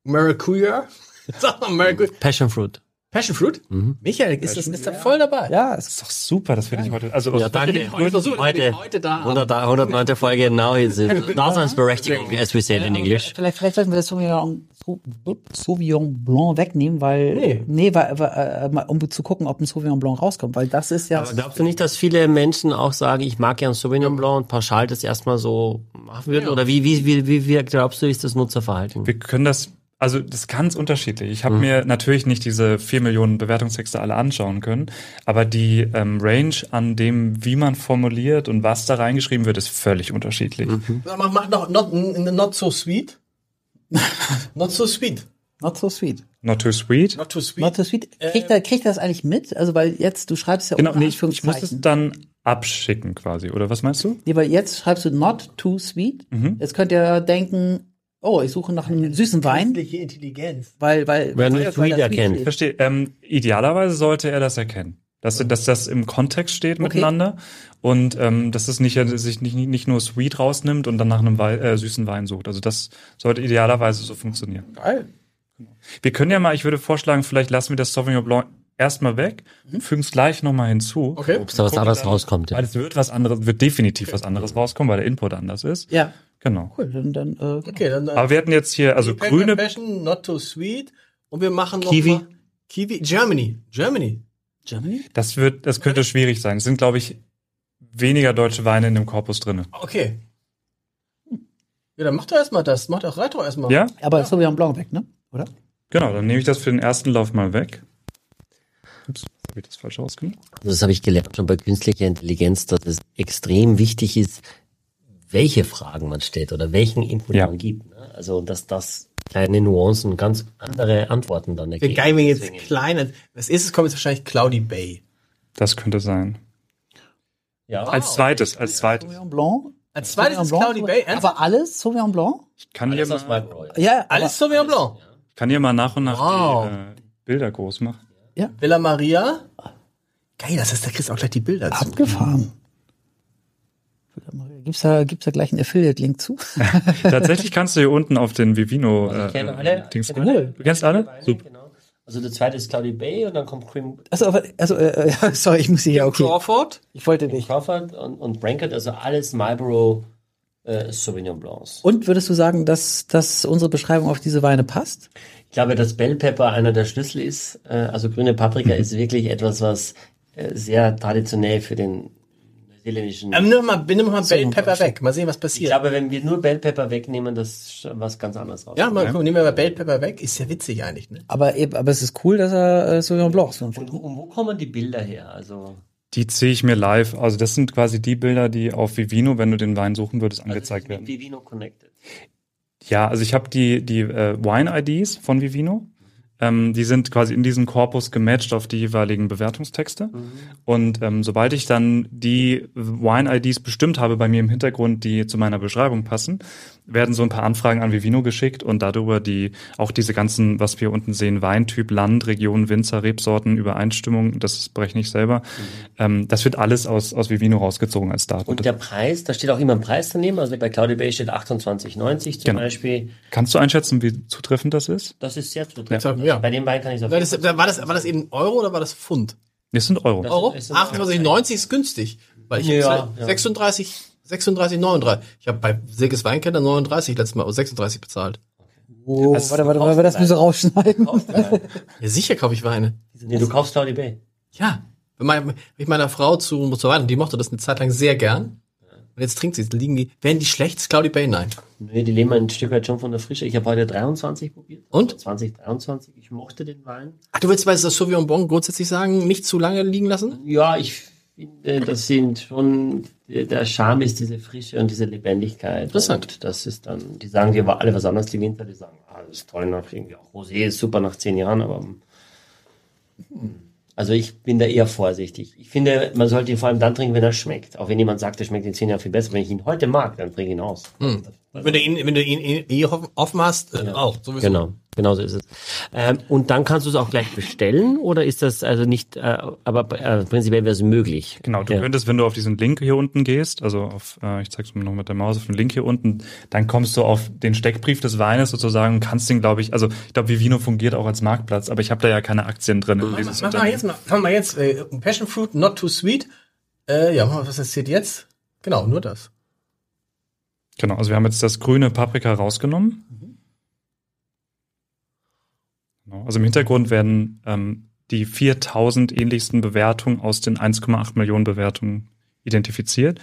Maracuja. Sag mal Maracuja. Passion Fruit. Passion Fruit? Mhm. Michael, ist, das, ist da voll dabei? Ja, Das ist doch super, das finde ich heute. Also Ja, danke. Heute, heute, Heute, heute da. 100, 109. Folge, now is Daseinsberechtigung, as we say it in English. Vielleicht, vielleicht sollten wir das Sauvignon, Sauvignon Blanc wegnehmen, weil, Nee. nee, weil, weil, äh, mal, um zu gucken, ob ein Sauvignon Blanc rauskommt, weil das ist ja, Aber glaubst du nicht, dass viele Menschen auch sagen, ich mag gern Sauvignon Blanc und pauschal das erstmal so machen würden? Ja. Oder wie, wie, wie, wie, wie glaubst du, ist das Nutzerverhalten? Wir können das, also das ist ganz unterschiedlich. Ich habe mir natürlich nicht diese vier Millionen Bewertungstexte alle anschauen können, aber die ähm, Range an dem, wie man formuliert und was da reingeschrieben wird, ist völlig unterschiedlich. Mach, mach noch not, not so sweet. not so sweet. not so sweet. Not too sweet. Not too sweet. Not so sweet. Kriegt er, kriegt er das eigentlich mit? Also, weil jetzt, du schreibst ja Genau, nee, ich, ich muss es dann abschicken quasi, oder was meinst du? Nee, weil jetzt schreibst du not too sweet. Mhm. Jetzt könnt ihr denken, oh, ich suche nach einem süßen Wein, Künstliche Intelligenz. weil, weil, Wer weil, nicht sweet das erkennt. steht. Verstehe. Ähm, idealerweise sollte er das erkennen. Dass, dass das im Kontext steht miteinander und ähm, dass es nicht, sich nicht, nicht nur sweet rausnimmt und dann nach einem Wei äh, süßen Wein sucht. Also das sollte idealerweise so funktionieren. Geil. Wir können ja mal, ich würde vorschlagen, vielleicht lassen wir das Sauvignon Blanc erstmal weg, fügen es gleich nochmal hinzu. Okay. Ob da was anderes rauskommt, ja. Weil es wird was anderes, wird definitiv was anderes rauskommen, weil der Input anders ist. Ja, Genau. cool, dann, dann, äh, Okay, dann, Aber wir hatten jetzt hier, also Pepper grüne, Passion, not too sweet. Und wir machen noch Kiwi. Mal Kiwi. Germany. Germany. Germany? das wird, das könnte schwierig sein. Es sind, glaube ich, weniger deutsche Weine in dem Korpus drinne. Okay. Ja, dann mach doch erstmal das. Mach doch, reit doch erstmal. Ja? Aber Sauvignon Blanc weg, ne? Oder? Genau, dann nehme ich das für den ersten Lauf mal weg. Ups, habe ich das falsch ausgemacht? Also das habe ich gelernt schon bei künstlicher Intelligenz, dass es extrem wichtig ist, welche Fragen man stellt oder welchen Input Ja. man gibt. ne? Also dass das kleine Nuancen ganz andere Antworten dann ergeben. geil, wenn jetzt kleine. Als erstes kommt jetzt wahrscheinlich Cloudy Bay. Das könnte sein. Ja, Als zweites, als zweites. Sauvignon Blanc? Als zweites ist Sauvignon Cloudy Blanc, Bay. Ernsthaft? Aber alles Sauvignon Blanc? Ich kann hier, alles aus mal. Ja, Alles Sauvignon Blanc. ich kann hier mal nach und nach Wow. die äh, Bilder groß machen. Villa Maria. Geil, das ist, da kriegst du auch gleich die Bilder zu. abgefahren. Gibt's da, gibt's da gleich einen Affiliate-Link zu? Tatsächlich kannst du hier unten auf den Vivino Also ich äh, kenne alle. Dings kenne alle. Du kennst alle? Super. Genau. Also der zweite ist Cloudy Bay und dann kommt Cream Also, aber, also, äh, äh, sorry, ich muss hier, ja, okay. Crawford. Ich wollte nicht. Crawford und, und Brankett, also alles Marlboro äh, Sauvignon Blancs. Und würdest du sagen, dass, dass unsere Beschreibung auf diese Weine passt? Ich glaube, dass Bell Pepper einer der Schlüssel ist. Äh, also grüne Paprika ist wirklich etwas, was äh, sehr traditionell für den neuseeländischen. Ähm, nimm mal, nimm mal Bell Pepper weg. Mal sehen, was ich passiert. glaube, wenn wir nur Bell Pepper wegnehmen, das ist was ganz anderes raus. ja, mal gucken, nehmen wir mal Bell Pepper weg. Ist ja witzig eigentlich, ne? Aber, eben, aber es ist cool, dass er äh, Sauvignon Blanc so Und, und wo kommen die Bilder her? Also Die ziehe ich mir live. Also das sind quasi die Bilder, die auf Vivino, wenn du den Wein suchen würdest, angezeigt also werden. Vivino Connected. Ja, also ich habe die, die äh, Wine-IDs von Vivino. Ähm, die sind quasi in diesem Korpus gematcht auf die jeweiligen Bewertungstexte. Und ähm, sobald ich dann die Wine-IDs bestimmt habe bei mir im Hintergrund, die zu meiner Beschreibung passen, werden so ein paar Anfragen an Vivino geschickt und darüber die auch diese ganzen, was wir unten sehen, Weintyp, Land, Region, Winzer, Rebsorten, Übereinstimmung, das berechne ich selber. Ähm, das wird alles aus, aus Vivino rausgezogen als Daten. Und der Preis, da steht auch immer ein Preis daneben. Also bei Cloudy Bay steht 28,90 zum Genau. Beispiel. Kannst du einschätzen, wie zutreffend das ist? Das ist sehr zutreffend. Ja. Bei dem Wein kann ich auf War das, war, das, war das eben Euro oder war das Pfund? Das sind Euro. Euro? ist ein- 28,90 ist günstig. Weil ich Ja, hab ja. 36, 36, 39. Ich habe bei Silkes Weinkeller 39 letztes Mal, oder 36 bezahlt. Oh, Also, warte, warte, warte, das müssen wir rausschneiden. Ja, sicher kaufe ich Weine. Nee, du kaufst Cloudy Bay. Ja. Wenn ich meiner Frau zu, zu Weihnachten, die mochte das eine Zeit lang sehr gern. Und jetzt trinkt sie. Liegen die, werden die schlecht? Cloudy Bay? Nein. Nee, die leben ein Stück weit schon von der Frische. Ich habe heute 23 probiert. Und? 2023. Ich mochte den Wein. Ach, du willst bei das Sauvignon Blanc grundsätzlich sagen, nicht zu lange liegen lassen? Ja, ich finde, das sind schon, der Charme ist diese Frische und diese Lebendigkeit. Interessant. Und das ist dann, die sagen dir alle was anderes, die Winter, die sagen, ah, das ist toll nach irgendwie auch Rosé ist super nach zehn Jahren, aber also ich bin da eher vorsichtig. Ich finde, man sollte ihn vor allem dann trinken, wenn er schmeckt. Auch wenn jemand sagt, er schmeckt in zehn Jahren viel besser. Wenn ich ihn heute mag, dann trinke ich ihn aus. Wenn du ihn, wenn du ihn eh offen- hast, äh, auch. Sowieso. Genau, genau so ist es. Ähm, und dann kannst du es auch gleich bestellen oder ist das also nicht, äh, aber äh, prinzipiell wäre es möglich? Genau, du Ja. könntest, wenn du auf diesen Link hier unten gehst, also auf, äh, ich zeig's mir noch mit der Maus auf den Link hier unten, dann kommst du auf den Steckbrief des Weines sozusagen und kannst den, glaube ich, also ich glaube, Vivino fungiert auch als Marktplatz, aber ich habe da ja keine Aktien drin in dieses Mach mal Unternehmen. jetzt mal, mach mal jetzt, äh, Passion Fruit, not too sweet. Äh, ja, mach mal, was steht jetzt? Genau, nur das. Genau, also wir haben jetzt das grüne Paprika rausgenommen. Genau, also im Hintergrund werden ähm, die 4000 ähnlichsten Bewertungen aus den 1,8 Millionen Bewertungen identifiziert.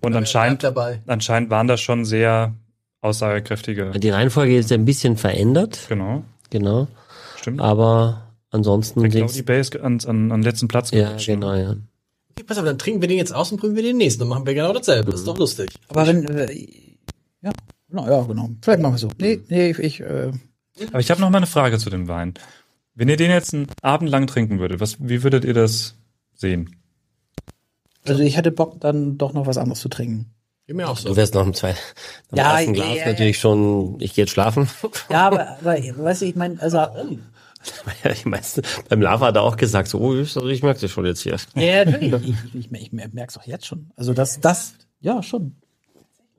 Und anscheinend, Bleib dabei. anscheinend waren das schon sehr aussagekräftige. Die Reihenfolge ist ein bisschen verändert, Genau, genau, stimmt. aber ansonsten sind's- Cloudy Bay ist an, an, an letzten Platz ja, ne? genau, ja. Okay, pass auf, dann trinken wir den jetzt aus und prüfen wir den nächsten. Dann machen wir genau dasselbe. Das ist doch lustig. Aber wenn, äh, ja, genau, ja, genau. Vielleicht machen wir so. Nee, nee, ich, ich äh, Aber ich habe noch mal eine Frage zu dem Wein. Wenn ihr den jetzt einen Abend lang trinken würdet, was, wie würdet ihr das sehen? also ich hätte Bock, dann doch noch was anderes zu trinken. Geht mir auch so. Du wärst nach dem zweiten, nach dem Ja, ersten ja, Glas ja, natürlich schon, ich gehe jetzt schlafen. Ja, aber, aber weißt du, ich meine, also Ja, ich meine, beim Lava hat er auch gesagt, so, oh, ich, ich merke das schon jetzt hier. Ja, natürlich. Ich, ich, ich, merke es auch jetzt schon. Also das, das, ja, schon.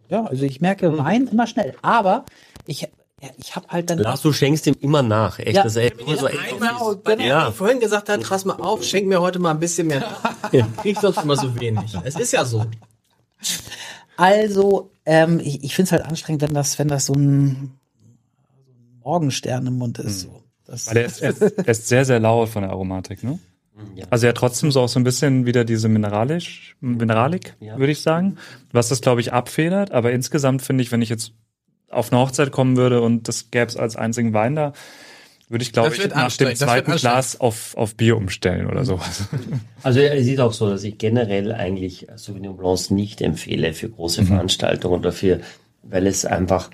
Ja, also ich merke Wein immer schnell. Aber ich, ja, ich habe halt dann. Lars, du schenkst ihm immer nach, echt. Ja. Das ist echt immer so echt. Einmal, weil er Ja. vorhin gesagt hat, pass mal auf, schenk mir heute mal ein bisschen mehr. Krieg sonst immer so wenig. Es ist ja so. Also, ähm, ich, ich finde es halt anstrengend, wenn das, wenn das so ein, so ein Morgenstern im Mund ist. So. Das, Weil er ist, er ist, er ist sehr, sehr laut von der Aromatik, ne? Ja. Also er hat trotzdem so auch so ein bisschen wieder diese mineralisch, Mineralik, Ja. würde ich sagen, was das, glaube ich, abfedert. Aber insgesamt finde ich, wenn ich jetzt auf eine Hochzeit kommen würde und das gäbe es als einzigen Wein da, würde ich, glaube ich, nach dem zweiten. Glas auf, auf Bier umstellen oder sowas. Also er sieht auch so, dass ich generell eigentlich Sauvignon Blancs nicht empfehle für große Veranstaltungen oder für, weil es einfach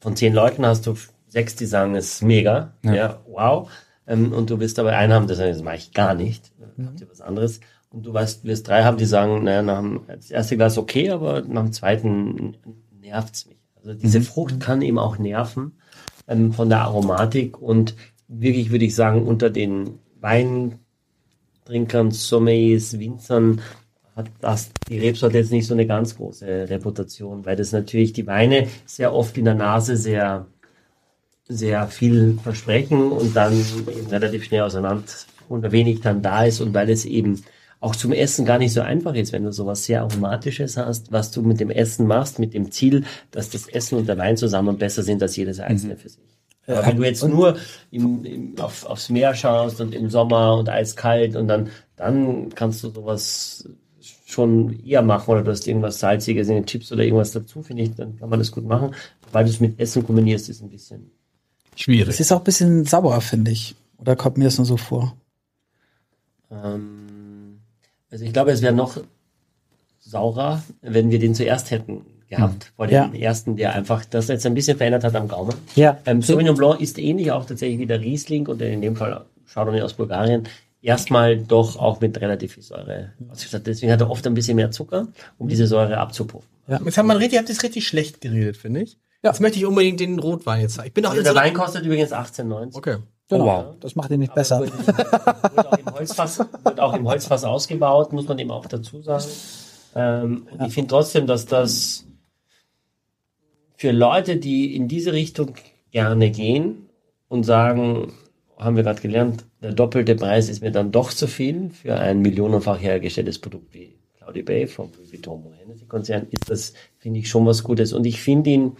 von zehn Leuten hast du sechs, die sagen, es ist mega, ja, wow. Ähm, und du wirst aber einen haben, der sagt, das mache ich gar nicht. Habt ihr was anderes? Und du weißt, wirst drei haben, die sagen, naja, nach dem, das erste Glas okay, aber nach dem zweiten nervt's mich. Also diese Frucht kann eben auch nerven ähm, von der Aromatik und wirklich würde ich sagen, unter den Weintrinkern, Sommeliers, Winzern hat das die Rebsorte jetzt nicht so eine ganz große Reputation, weil das natürlich die Weine sehr oft in der Nase sehr sehr viel versprechen und dann eben relativ schnell auseinander und wenig dann da ist und weil es eben auch zum Essen gar nicht so einfach ist, wenn du sowas sehr Aromatisches hast, was du mit dem Essen machst, mit dem Ziel, dass das Essen und der Wein zusammen besser sind als jedes einzelne für sich. Aber wenn du jetzt nur im, im, auf, aufs Meer schaust und im Sommer und eiskalt und dann, dann kannst du sowas schon eher machen oder du hast irgendwas Salziges in den Chips oder irgendwas dazu, finde ich, dann kann man das gut machen. Weil du es mit Essen kombinierst, ist ein bisschen es Schwierig. ist auch ein bisschen sauer, finde ich. Oder kommt mir das nur so vor? Ähm, also ich glaube, es wäre noch saurer, wenn wir den zuerst hätten gehabt vor dem Ja. ersten, der einfach das jetzt ein bisschen verändert hat am Gaumen. Ja. Ähm, Sauvignon Blanc ist ähnlich auch tatsächlich wie der Riesling und in dem Fall Chardonnay aus Bulgarien. Erstmal doch auch mit relativ viel Säure ausgestattet. Deswegen hat er oft ein bisschen mehr Zucker, um diese Säure abzupuffen. Jetzt haben wir richtig, ihr habt das richtig schlecht geredet, finde ich. Ja. Jetzt möchte ich unbedingt den Rotwein jetzt zeigen. Ich bin auch Also der Wein kostet übrigens 18,90. Okay. Genau. Oh, wow. Das macht ihn nicht besser. Wird, wird, auch im Holzfass, wird auch im Holzfass ausgebaut, muss man eben auch dazu sagen. Ähm, und ich finde trotzdem, dass das für Leute, die in diese Richtung gerne gehen und sagen, haben wir gerade gelernt, der doppelte Preis ist mir dann doch zu viel für ein millionenfach hergestelltes Produkt wie Cloudy Bay vom Louis Vuitton Hennessy Konzern, ist das, finde ich, schon was Gutes. Und ich finde ihn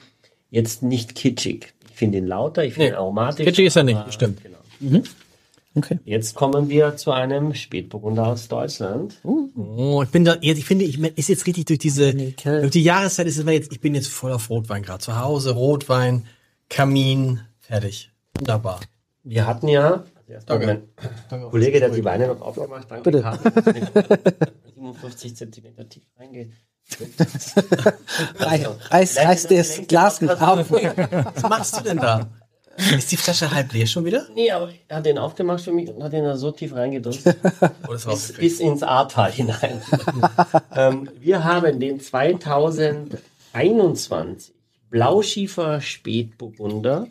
jetzt nicht kitschig. Ich finde ihn lauter, ich finde Nee, ihn aromatisch. kitschig ist er nicht, stimmt. Genau. Okay. Jetzt kommen wir zu einem Spätburgunder aus Deutschland. Oh, ich bin da, jetzt, ich finde, ich ist jetzt richtig durch diese, Nickel. durch die Jahreszeit ist es mir jetzt, ich bin jetzt voll auf Rotwein gerade. Zu Hause, Rotwein, Kamin, fertig. Wunderbar. Wir hatten ja, also Danke. mein Kollege, der hat die Weine noch aufgemacht, danke. Bitte. Karl. 57 Zentimeter tief reinge. Reiß, reiß, reiß dir das Glas nicht auf. Was machst du denn da? Ist die Flasche halb leer schon wieder? Nee, aber er hat den aufgemacht für mich und hat den da so tief reingedrückt, Oh, war bis, bis ins Ahrtal hinein. ähm, wir haben den 2021 Blauschiefer Spätburgunder,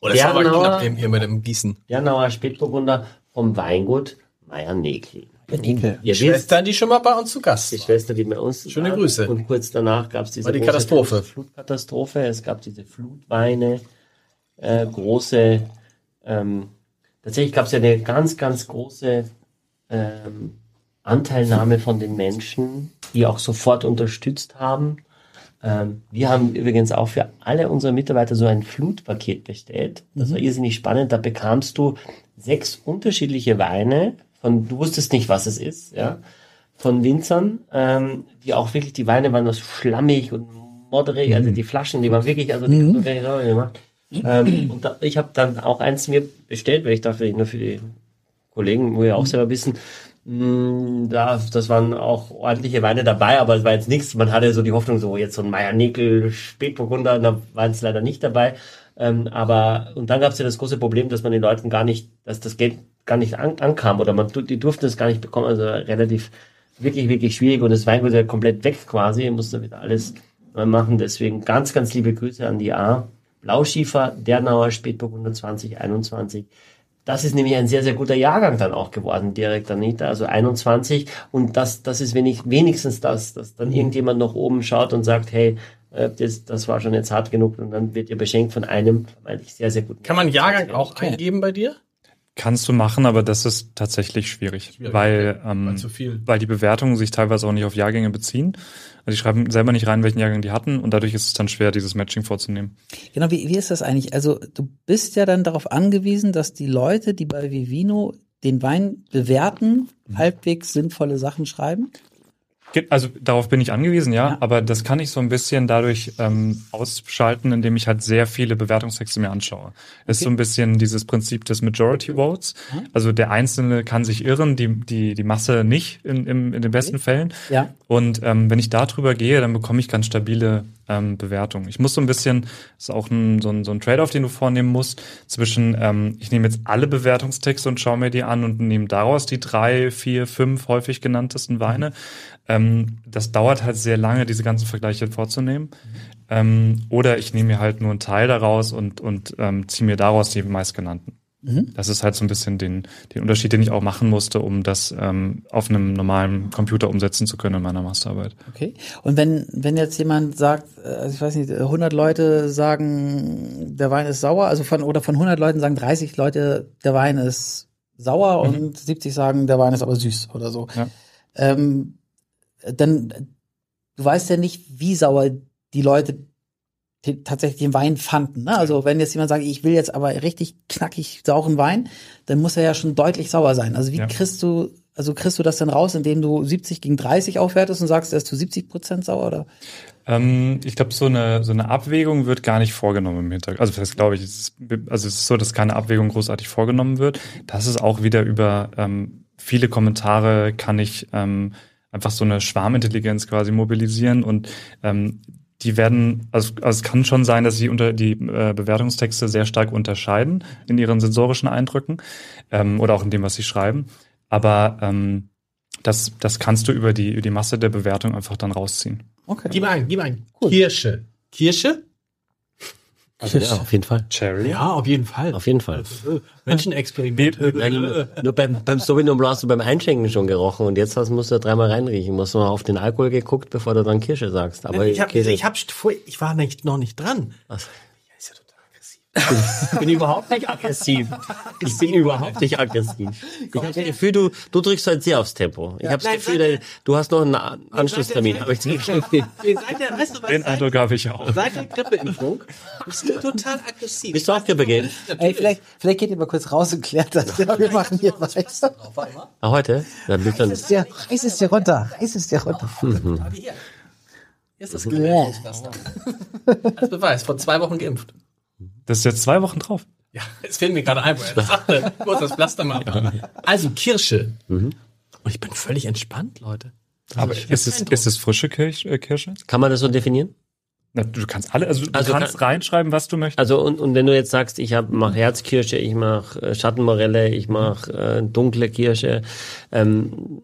oh, das war aber Bernauer- knapp eben hier mit dem Gießen. Bernauer Spätburgunder vom Weingut Meier-Negli. Nickel. Ihr wisst, Schwestern, die schon mal bei uns zu Gast die waren. Schwester, die bei uns Schöne waren. Grüße. Und kurz danach gab es diese War die Katastrophe. Flutkatastrophe. Es gab diese Flutweine, äh, große. Ähm, tatsächlich gab es ja eine ganz, ganz große ähm, Anteilnahme von den Menschen, die auch sofort unterstützt haben. Ähm, wir haben übrigens auch für alle unsere Mitarbeiter so ein Flutpaket bestellt. Das war irrsinnig spannend. Da bekamst du sechs unterschiedliche Weine. Von, du wusstest nicht, was es ist, ja, von Winzern, ähm, die auch wirklich, die Weine waren so schlammig und modderig, also die Flaschen, die waren wirklich, also die haben so gar nicht sauber gemacht. Ähm, und da, ich habe dann auch eins mir bestellt, weil ich dachte, nur für die Kollegen, wo wir auch selber wissen, mh, da, das waren auch ordentliche Weine dabei, aber es war jetzt nichts. Man hatte so die Hoffnung, so jetzt so ein Meier Nickel Spätburgunder, da waren es leider nicht dabei. Ähm, aber und dann gab es ja das große Problem, dass man den Leuten gar nicht, dass das Geld gar nicht an, ankam oder man die durften es gar nicht bekommen, also relativ wirklich wirklich schwierig und das Weingut ja komplett weg quasi, musste wieder alles neu machen. Deswegen ganz ganz liebe Grüße an die A. Blauschiefer, Dernauer Spätburgunder 2021. Das ist nämlich ein sehr, sehr guter Jahrgang dann auch geworden, direkt dahinter, also 21. Und das, das ist wenig, wenigstens das, dass dann irgendjemand noch oben schaut und sagt, hey, äh, das, das war schon jetzt hart genug und dann wird ihr beschenkt von einem eigentlich sehr, sehr guten. Kann man Jahrgang auch eingeben bei dir? Kannst du machen, aber das ist tatsächlich schwierig, Schwierig, weil, okay. ähm, Weil zu viel. weil die Bewertungen sich teilweise auch nicht auf Jahrgänge beziehen. Also die schreiben selber nicht rein, welchen Jahrgang die hatten und dadurch ist es dann schwer, dieses Matching vorzunehmen. Genau, wie, wie ist das eigentlich? Also du bist ja dann darauf angewiesen, dass die Leute, die bei Vivino den Wein bewerten, halbwegs sinnvolle Sachen schreiben. Also darauf bin ich angewiesen, ja, Ja. aber das kann ich so ein bisschen dadurch ähm, ausschalten, indem ich halt sehr viele Bewertungstexte mir anschaue. Es ist so ein bisschen dieses Prinzip des Majority Votes. Also der Einzelne kann sich irren, die, die, die Masse nicht in, im, in den besten Fällen. Ja. Und ähm, wenn ich da drüber gehe, dann bekomme ich ganz stabile ähm, Bewertungen. Ich muss so ein bisschen, ist auch ein, so ein, so ein Trade-off, den du vornehmen musst, zwischen, ähm, ich nehme jetzt alle Bewertungstexte und schaue mir die an und nehme daraus die drei, vier, fünf häufig genanntesten Weine. Ähm, das dauert halt sehr lange, diese ganzen Vergleiche vorzunehmen. Ähm, oder ich nehme mir halt nur einen Teil daraus und, und ähm, ziehe mir daraus die meistgenannten. Das ist halt so ein bisschen den, den Unterschied, den ich auch machen musste, um das ähm, auf einem normalen Computer umsetzen zu können in meiner Masterarbeit. Okay. Und wenn, wenn jetzt jemand sagt, äh, also ich weiß nicht, 100 Leute sagen, der Wein ist sauer, also von, oder von 100 Leuten sagen 30 Leute, der Wein ist sauer und 70 sagen, der Wein ist aber süß oder so. Ja. Ähm, dann, du weißt ja nicht, wie sauer die Leute tatsächlich den Wein fanden. Ne? Also wenn jetzt jemand sagt, ich will jetzt aber richtig knackig sauren Wein, dann muss er ja schon deutlich sauer sein. Also wie Ja. kriegst du, also kriegst du das dann raus, indem du 70 gegen 30 aufwertest und sagst, er ist zu 70 Prozent sauer oder? Ähm, ich glaube, so eine, so eine Abwägung wird gar nicht vorgenommen im Hintergrund. Also das glaube ich, es ist, also es ist so, dass keine Abwägung großartig vorgenommen wird. Das ist auch wieder über ähm, viele Kommentare kann ich ähm, einfach so eine Schwarmintelligenz quasi mobilisieren und ähm, die werden, also, also es kann schon sein, dass sie unter die äh, Bewertungstexte sehr stark unterscheiden in ihren sensorischen Eindrücken ähm, oder auch in dem, was sie schreiben. Aber ähm, das, das kannst du über die, über die Masse der Bewertung einfach dann rausziehen. Okay. Gib ein, gib ein. Kirsche. Kirsche? Also, ja, auf jeden Fall. Cherry. Ja, auf jeden Fall. Auf jeden Fall. Menschenexperiment. Nein, nur, nur beim, beim Sauvignon Blanc hast du beim Einschenken schon gerochen und jetzt hast, musst du dreimal reinriechen. Musst du mal auf den Alkohol geguckt, bevor du dann Kirsche sagst. Aber ich, hab, Käse- ich, hab ich war nicht, noch nicht dran. Was? Ja, ist ja total aggressiv. Ich bin überhaupt nicht aggressiv. Ich bin überhaupt nicht aggressiv. Ich habe das Gefühl, du, du drückst halt sehr aufs Tempo. Ich habe das Nein, Gefühl, du hast noch einen Anschlusstermin. Ich. Seit der, weißt du was, Den Eindruck habe ich auch. seit der Grippeimpfung bist du total aggressiv. Bist du auch Grippe gehen? Ey, vielleicht, vielleicht geht ihr mal kurz raus und klärt das. Ja, wir machen hier weiter. Ah, heute? Dann bist dann, Ja, reiß es dir runter. Reiß es dir runter. Hier. Ist das Grippeimpfungspflaster. Als Beweis, vor zwei Wochen geimpft. Das ist jetzt zwei Wochen drauf. Ja, es fällt mir gerade ein, er das sagte. Ich muss das Pflaster machen. Also Kirsche. Und ich bin völlig entspannt, Leute. Aber ist es, ist es frische Kirsch, äh, Kirsche? kann man das so definieren? Na, du kannst alle, also du Also kannst kann- reinschreiben, was du möchtest. Also und, und wenn du jetzt sagst, ich hab, mach Herzkirsche, ich mach äh, Schattenmorelle, ich mach äh, dunkle Kirsche, ähm,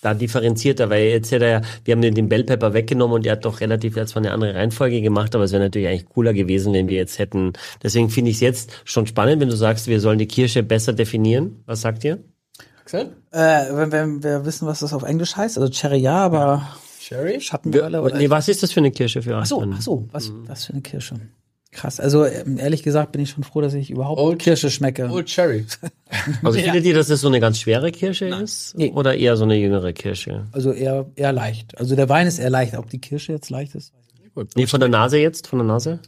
da differenziert er, weil jetzt hätte er ja, wir haben den, Bell Pepper weggenommen und er hat doch relativ, er hat zwar eine andere Reihenfolge gemacht, aber es wäre natürlich eigentlich cooler gewesen, wenn wir jetzt hätten. Deswegen finde ich es jetzt schon spannend, wenn du sagst, wir sollen die Kirsche besser definieren. Was sagt ihr? Axel? Äh, wenn, wenn wir wissen, was das auf Englisch heißt, also Cherry ja, aber Sherry? Schattenbrille oder. Nee, was ist das für eine Kirsche für? Ach so, ach so, was, was für eine Kirsche. Krass. Also ähm, ehrlich gesagt bin ich schon froh, dass ich überhaupt Old- Kirsche schmecke. Old Cherry. Also findet ihr, dass das so eine ganz schwere Kirsche ist? Nee. Oder eher so eine jüngere Kirsche? Also eher eher leicht. Also der Wein ist eher leicht. Ob die Kirsche jetzt leicht ist? Nee, von der Nase jetzt? Von der Nase?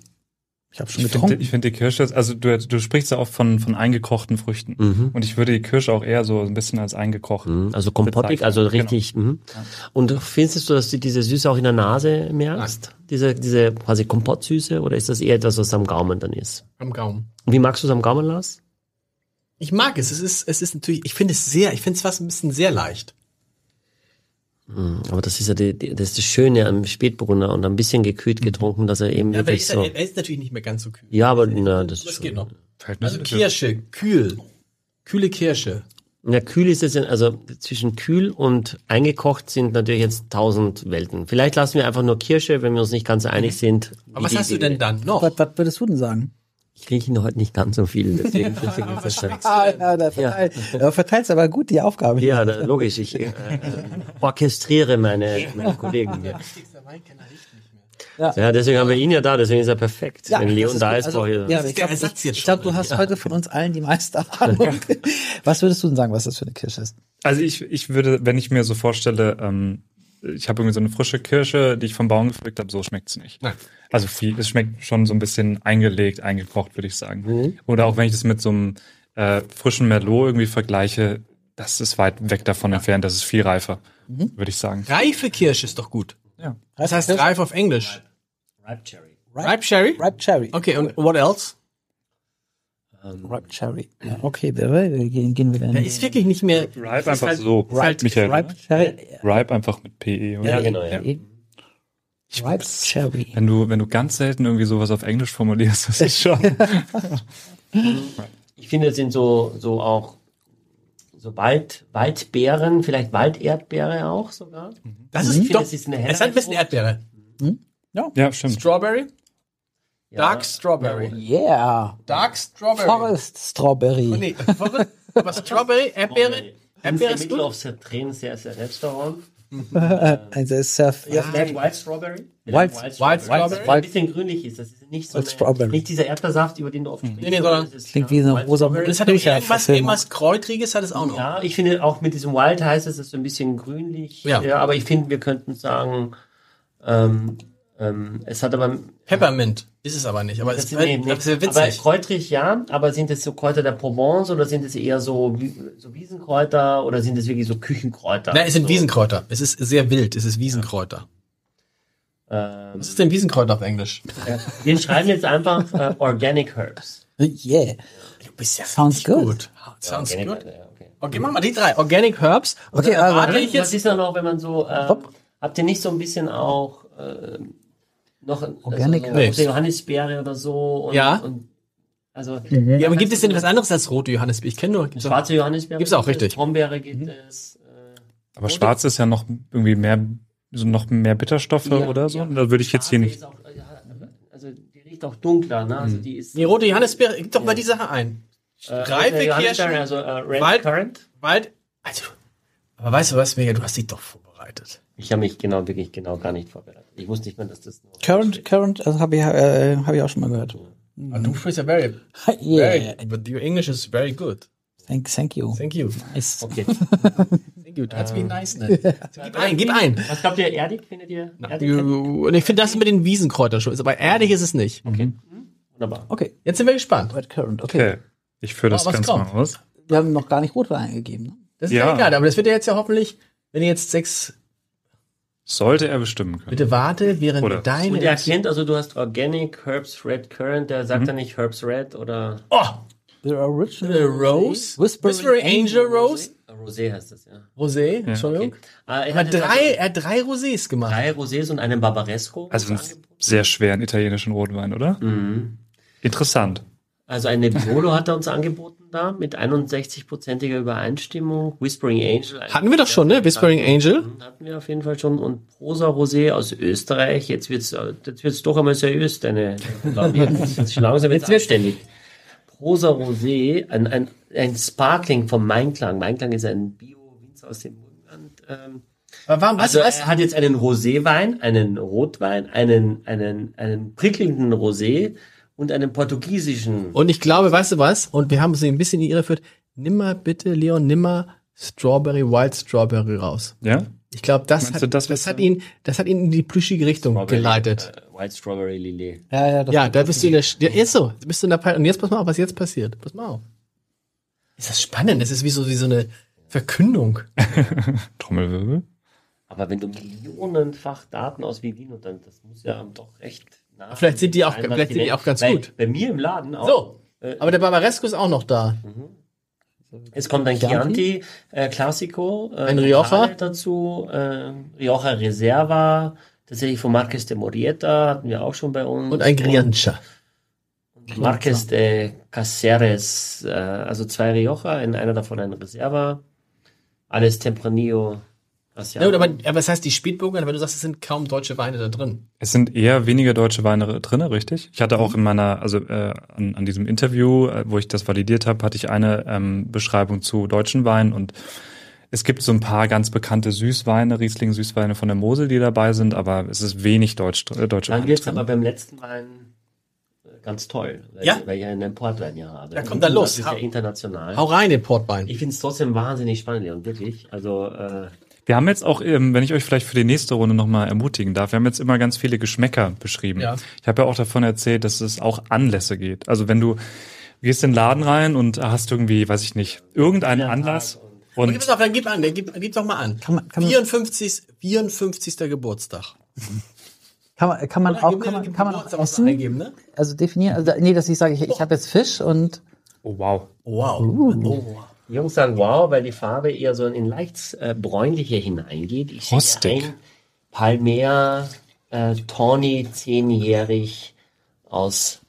Ich habe schon Ich finde getrunken. ich find die Kirsche, also du, du sprichst ja oft von, von eingekochten Früchten. Mhm. Und ich würde die Kirsche auch eher so ein bisschen als eingekocht. Mhm, Also kompottig, also Genau. richtig. Mhm. Und findest du, dass du diese Süße auch in der Nase merkst? Diese, diese quasi Kompottsüße? Oder ist das eher etwas, was am Gaumen dann ist? Am Gaumen. Und wie magst du es am Gaumen, Lars? Ich mag es. Es ist, es ist natürlich, ich finde es sehr, ich finde es fast ein bisschen sehr leicht. Mhm, Aber das ist ja die, die, das, ist das Schöne am Spätburgunder und ein bisschen gekühlt getrunken, dass er eben Ja, aber er wirklich ist, so. er ist natürlich nicht mehr ganz so kühl. Ja, aber na, das, Das ist geht noch. Also Kirsche, kühl. Kühle Kirsche. Ja, kühl ist es, also zwischen kühl und eingekocht sind natürlich jetzt tausend Welten. Vielleicht lassen wir einfach nur Kirsche, wenn wir uns nicht ganz einig sind. Mhm. Aber was hast du denn dann noch? Was, was würdest du denn sagen? Ich rieche heute nicht ganz so viel, deswegen, deswegen ist das schon. Ah, ja, da verteil, ja. verteilst aber gut die Aufgabe. Ja, da, logisch. Ich äh, äh, orchestriere meine, meine Kollegen hier. Ja, deswegen haben wir ihn ja da, deswegen ist er perfekt. Wenn das Leon da gut. ist, Also, brauche ich ja, ich glaube, ich glaub, du hast heute von uns allen die meiste Ahnung. was würdest du denn sagen, was das für eine Kirsche ist? Also ich, ich würde, wenn ich mir so vorstelle, ähm, ich habe irgendwie so eine frische Kirsche, die ich vom Baum gepflückt habe, so schmeckt's nicht. Nein. Also viel, es schmeckt schon so ein bisschen eingelegt, eingekocht, würde ich sagen. Oder auch wenn ich das mit so einem äh, frischen Merlot irgendwie vergleiche, das ist weit weg davon entfernt, das ist viel reifer, würde ich sagen. Reife Kirsche ist doch gut. Ja. Was heißt reif auf Englisch? Ripe Cherry. Ripe Cherry? Ripe Cherry. Okay, und what else? Ripe Cherry. Ja, okay, gehen, gehen wir dann. Er ist wirklich nicht mehr. Ripe einfach halt- so, halt- Michael. Ripe Cherry. Ripe einfach mit PE. Oder? Ja, genau, ja. Ripe Cherry. Wenn du, wenn du ganz selten irgendwie sowas auf Englisch formulierst, das ist schon. Ich finde, es sind so, so auch so Wald, Waldbeeren, vielleicht Walderdbeere auch sogar. Das Ich ist finde, doch. es ist eine Es hat ein bisschen Erdbeere. ja, stimmt. Strawberry? Ja. Dark Strawberry. Yeah. Dark Strawberry. Forest Strawberry. Oh, nee, verrückt. Aber Strawberry, Erdbeere, Erdbeere ist gut. auf Citroën sehr, sehr Restaurant. Also ist ja, ja Vielleicht White Strawberry? Wild- Wild Strawberry? Weil ein bisschen grünlich ist. Das ist nicht so Wild eine, Strawberry. nicht dieser Erdbeersaft, über den du oft sprichst. Nee, nee, sondern- das ist, klingt wie so eine Wild rosa es hat irgendwas, irgendwas Kräutriges hat es auch noch. Ja, ich finde auch mit diesem Wild heißt es, es ist so ein bisschen grünlich. Ja. ja aber ich finde, wir könnten sagen, ähm, ähm, es hat aber Peppermint ist es aber nicht. Aber es ist, nee, nee. das ist ja Aber witzig. kräutrig, ja. Aber sind es so Kräuter der Provence oder sind es eher so, so Wiesenkräuter oder sind es wirklich so Küchenkräuter? Nein, es sind so, Wiesenkräuter. Es ist sehr wild. Es ist Wiesenkräuter. Ähm, Was ist denn Wiesenkräuter auf Englisch? wir schreiben jetzt einfach äh, Organic Herbs. Yeah. Du bist ja Sounds good. gut. Sounds Organic, good. ja, okay. Okay, machen wir die drei. Organic Herbs. Und Okay, dann also- erwarte ich Was jetzt. ist da noch, wenn man so, äh, habt ihr nicht so ein bisschen auch, äh, noch ein Organic also, Nee. so Johannisbeere oder so. Und, Ja. Und, also Ja, aber gibt es denn was anderes als rote Johannisbeere? Ich kenne nur. gibt's auch- schwarze Johannisbeere. Gibt's auch, gibt es, richtig. Brombeere gibt es. Äh, Aber schwarz ist ja noch irgendwie mehr, so noch mehr Bitterstoffe ja, oder so. ja. Da würde ich jetzt hier nicht. Auch, ja, also die riecht auch dunkler, ne? Also die ist Die rote Johannisbeere, gib doch mal die Sache ein. äh, Reife rote Kirschen, also äh, Red Wald- Currant. Wald. Also, aber weißt du was, Mega, du hast dich doch vorbereitet. Ich habe mich genau wirklich genau gar nicht vorbereitet. Ich wusste nicht mal, dass das nur Current, Current, also habe ich, äh, hab ich auch schon mal gehört. Aber du sprichst ja very, Yeah. very, but your English is very good. Thank, thank you. Thank you. Nice. Okay. Thank you. That's been nice, ne? Gib ein, gib ein. Was glaubt ihr, erdig? Findet ihr erdig? Und ich finde das mit den Wiesenkräutern schon, ist aber erdig ist es nicht. Okay. Wunderbar. Okay. Jetzt sind wir gespannt. Red Current, okay. Okay. Ich führe das Oh, was ganz kommt? mal aus. Wir haben noch gar nicht Rotwein eingegeben. Ne? Das ist Ja. ja egal, aber das wird ja jetzt ja hoffentlich, wenn ihr jetzt sechs, Sollte er bestimmen können. bitte warte, während Oder- deine. Und er kennt, also du hast Organic, Herbs Red Currant, der sagt ja nicht Herbs Red oder oh, The Original the Rose, Whispering Whispering Angel Rose, Rosé heißt das, ja. Rosé, Entschuldigung. Ah, er Er hat drei, also er hat drei Rosés gemacht. drei Rosés und einen Barbaresco. Also einen sehr schweren italienischen Rotwein, oder? Mhm. Interessant. Also ein Nebbiolo hat er uns angeboten da mit 61-prozentiger Übereinstimmung. Whispering Angel. Hatten wir doch schon, ne? Whispering Angel. Hatten wir auf jeden Fall schon. Und Prosa Rosé aus Österreich. Jetzt wird's, äh, jetzt wird's doch einmal seriös, deine, jetzt langsam wird's anständig. Prosa Rosé, ein, ein, ein Sparkling vom Mainklang. Mainklang ist ein Bio-Winzer aus dem Burgenland. Ähm, warum, weißt also was? er hat jetzt einen Roséwein, einen Rotwein, einen, einen, einen prickelnden Rosé und einen portugiesischen. Und ich glaube, weißt du was? Und wir haben sie ein bisschen in die Irre geführt. Nimm mal bitte, Leon, nimm mal Strawberry, Wild Strawberry raus. Ja? Ich glaube, das, hat, das, das hat wird- ihn, das hat ihn in die plüschige Richtung Strawberry, geleitet. Äh, White Strawberry Lillet. Ja, ja, das ja, da bist du in der, ja, ist so, bist du in der, Pe- und jetzt pass mal auf, was jetzt passiert. Pass mal auf. Ist das spannend? Das ist wie so, wie so eine Verkündung. Trommelwirbel. Aber wenn du millionenfach Daten aus Vivino, dann das muss ja doch recht nah. Vielleicht sind die auch- vielleicht sind die auch ganz gut. Bei mir im Laden auch. So. Äh, Aber der Barbaresco ist auch noch da. Es kommt ein Chianti äh, Classico, äh, Ein Rioja? Dazu, äh, Rioja Reserva, tatsächlich von Marques de Morieta hatten wir auch schon bei uns. Und ein Griancha. Marques de Caceres, äh, also zwei Rioja, in einer davon ein Reserva. Alles Tempranillo. Ja, gut, aber, aber das heißt, die Spätburgunder, wenn du sagst, es sind kaum deutsche Weine da drin. Es sind eher weniger deutsche Weine drinne, richtig? Ich hatte auch in meiner, also äh, an, an diesem Interview, äh, wo ich das validiert habe, hatte ich eine ähm, Beschreibung zu deutschen Weinen und es gibt so ein paar ganz bekannte Süßweine, Riesling Süßweine von der Mosel, die dabei sind, aber es ist wenig Deutsch, äh, deutsche Dann Weine wird's drin. aber beim letzten Wein äh, ganz toll. Weil, Ja? Weil ich einen Portwein ja habe. Ja, komm dann los. Das ist Hau- ja international. Hau rein, den Portwein. Ich finde es trotzdem wahnsinnig spannend, Leon, wirklich. Also, äh, Wir haben jetzt auch, ähm, wenn ich euch vielleicht für die nächste Runde nochmal ermutigen darf, wir haben jetzt immer ganz viele Geschmäcker beschrieben. Ja. Ich habe ja auch davon erzählt, dass es auch Anlässe geht. Also wenn du gehst in den Laden rein und hast irgendwie, weiß ich nicht, irgendeinen Anlass Und und gib es auf, dann gib an, dann gib, gib doch mal an. Kann man- kann man- 54. 54. Geburtstag. Kann man, kann man Oder auch, kann man, kann man auch essen? eingeben, ne? Also definieren, also, nee, dass ich sage, ich, ich habe jetzt Fisch und oh wow. Wow. Oh. Die Jungs sagen wow, weil die Farbe eher so in leicht äh, bräunliche hineingeht. Ich sehe Rostig. ein Palmer äh, Tawny, zehnjährig aus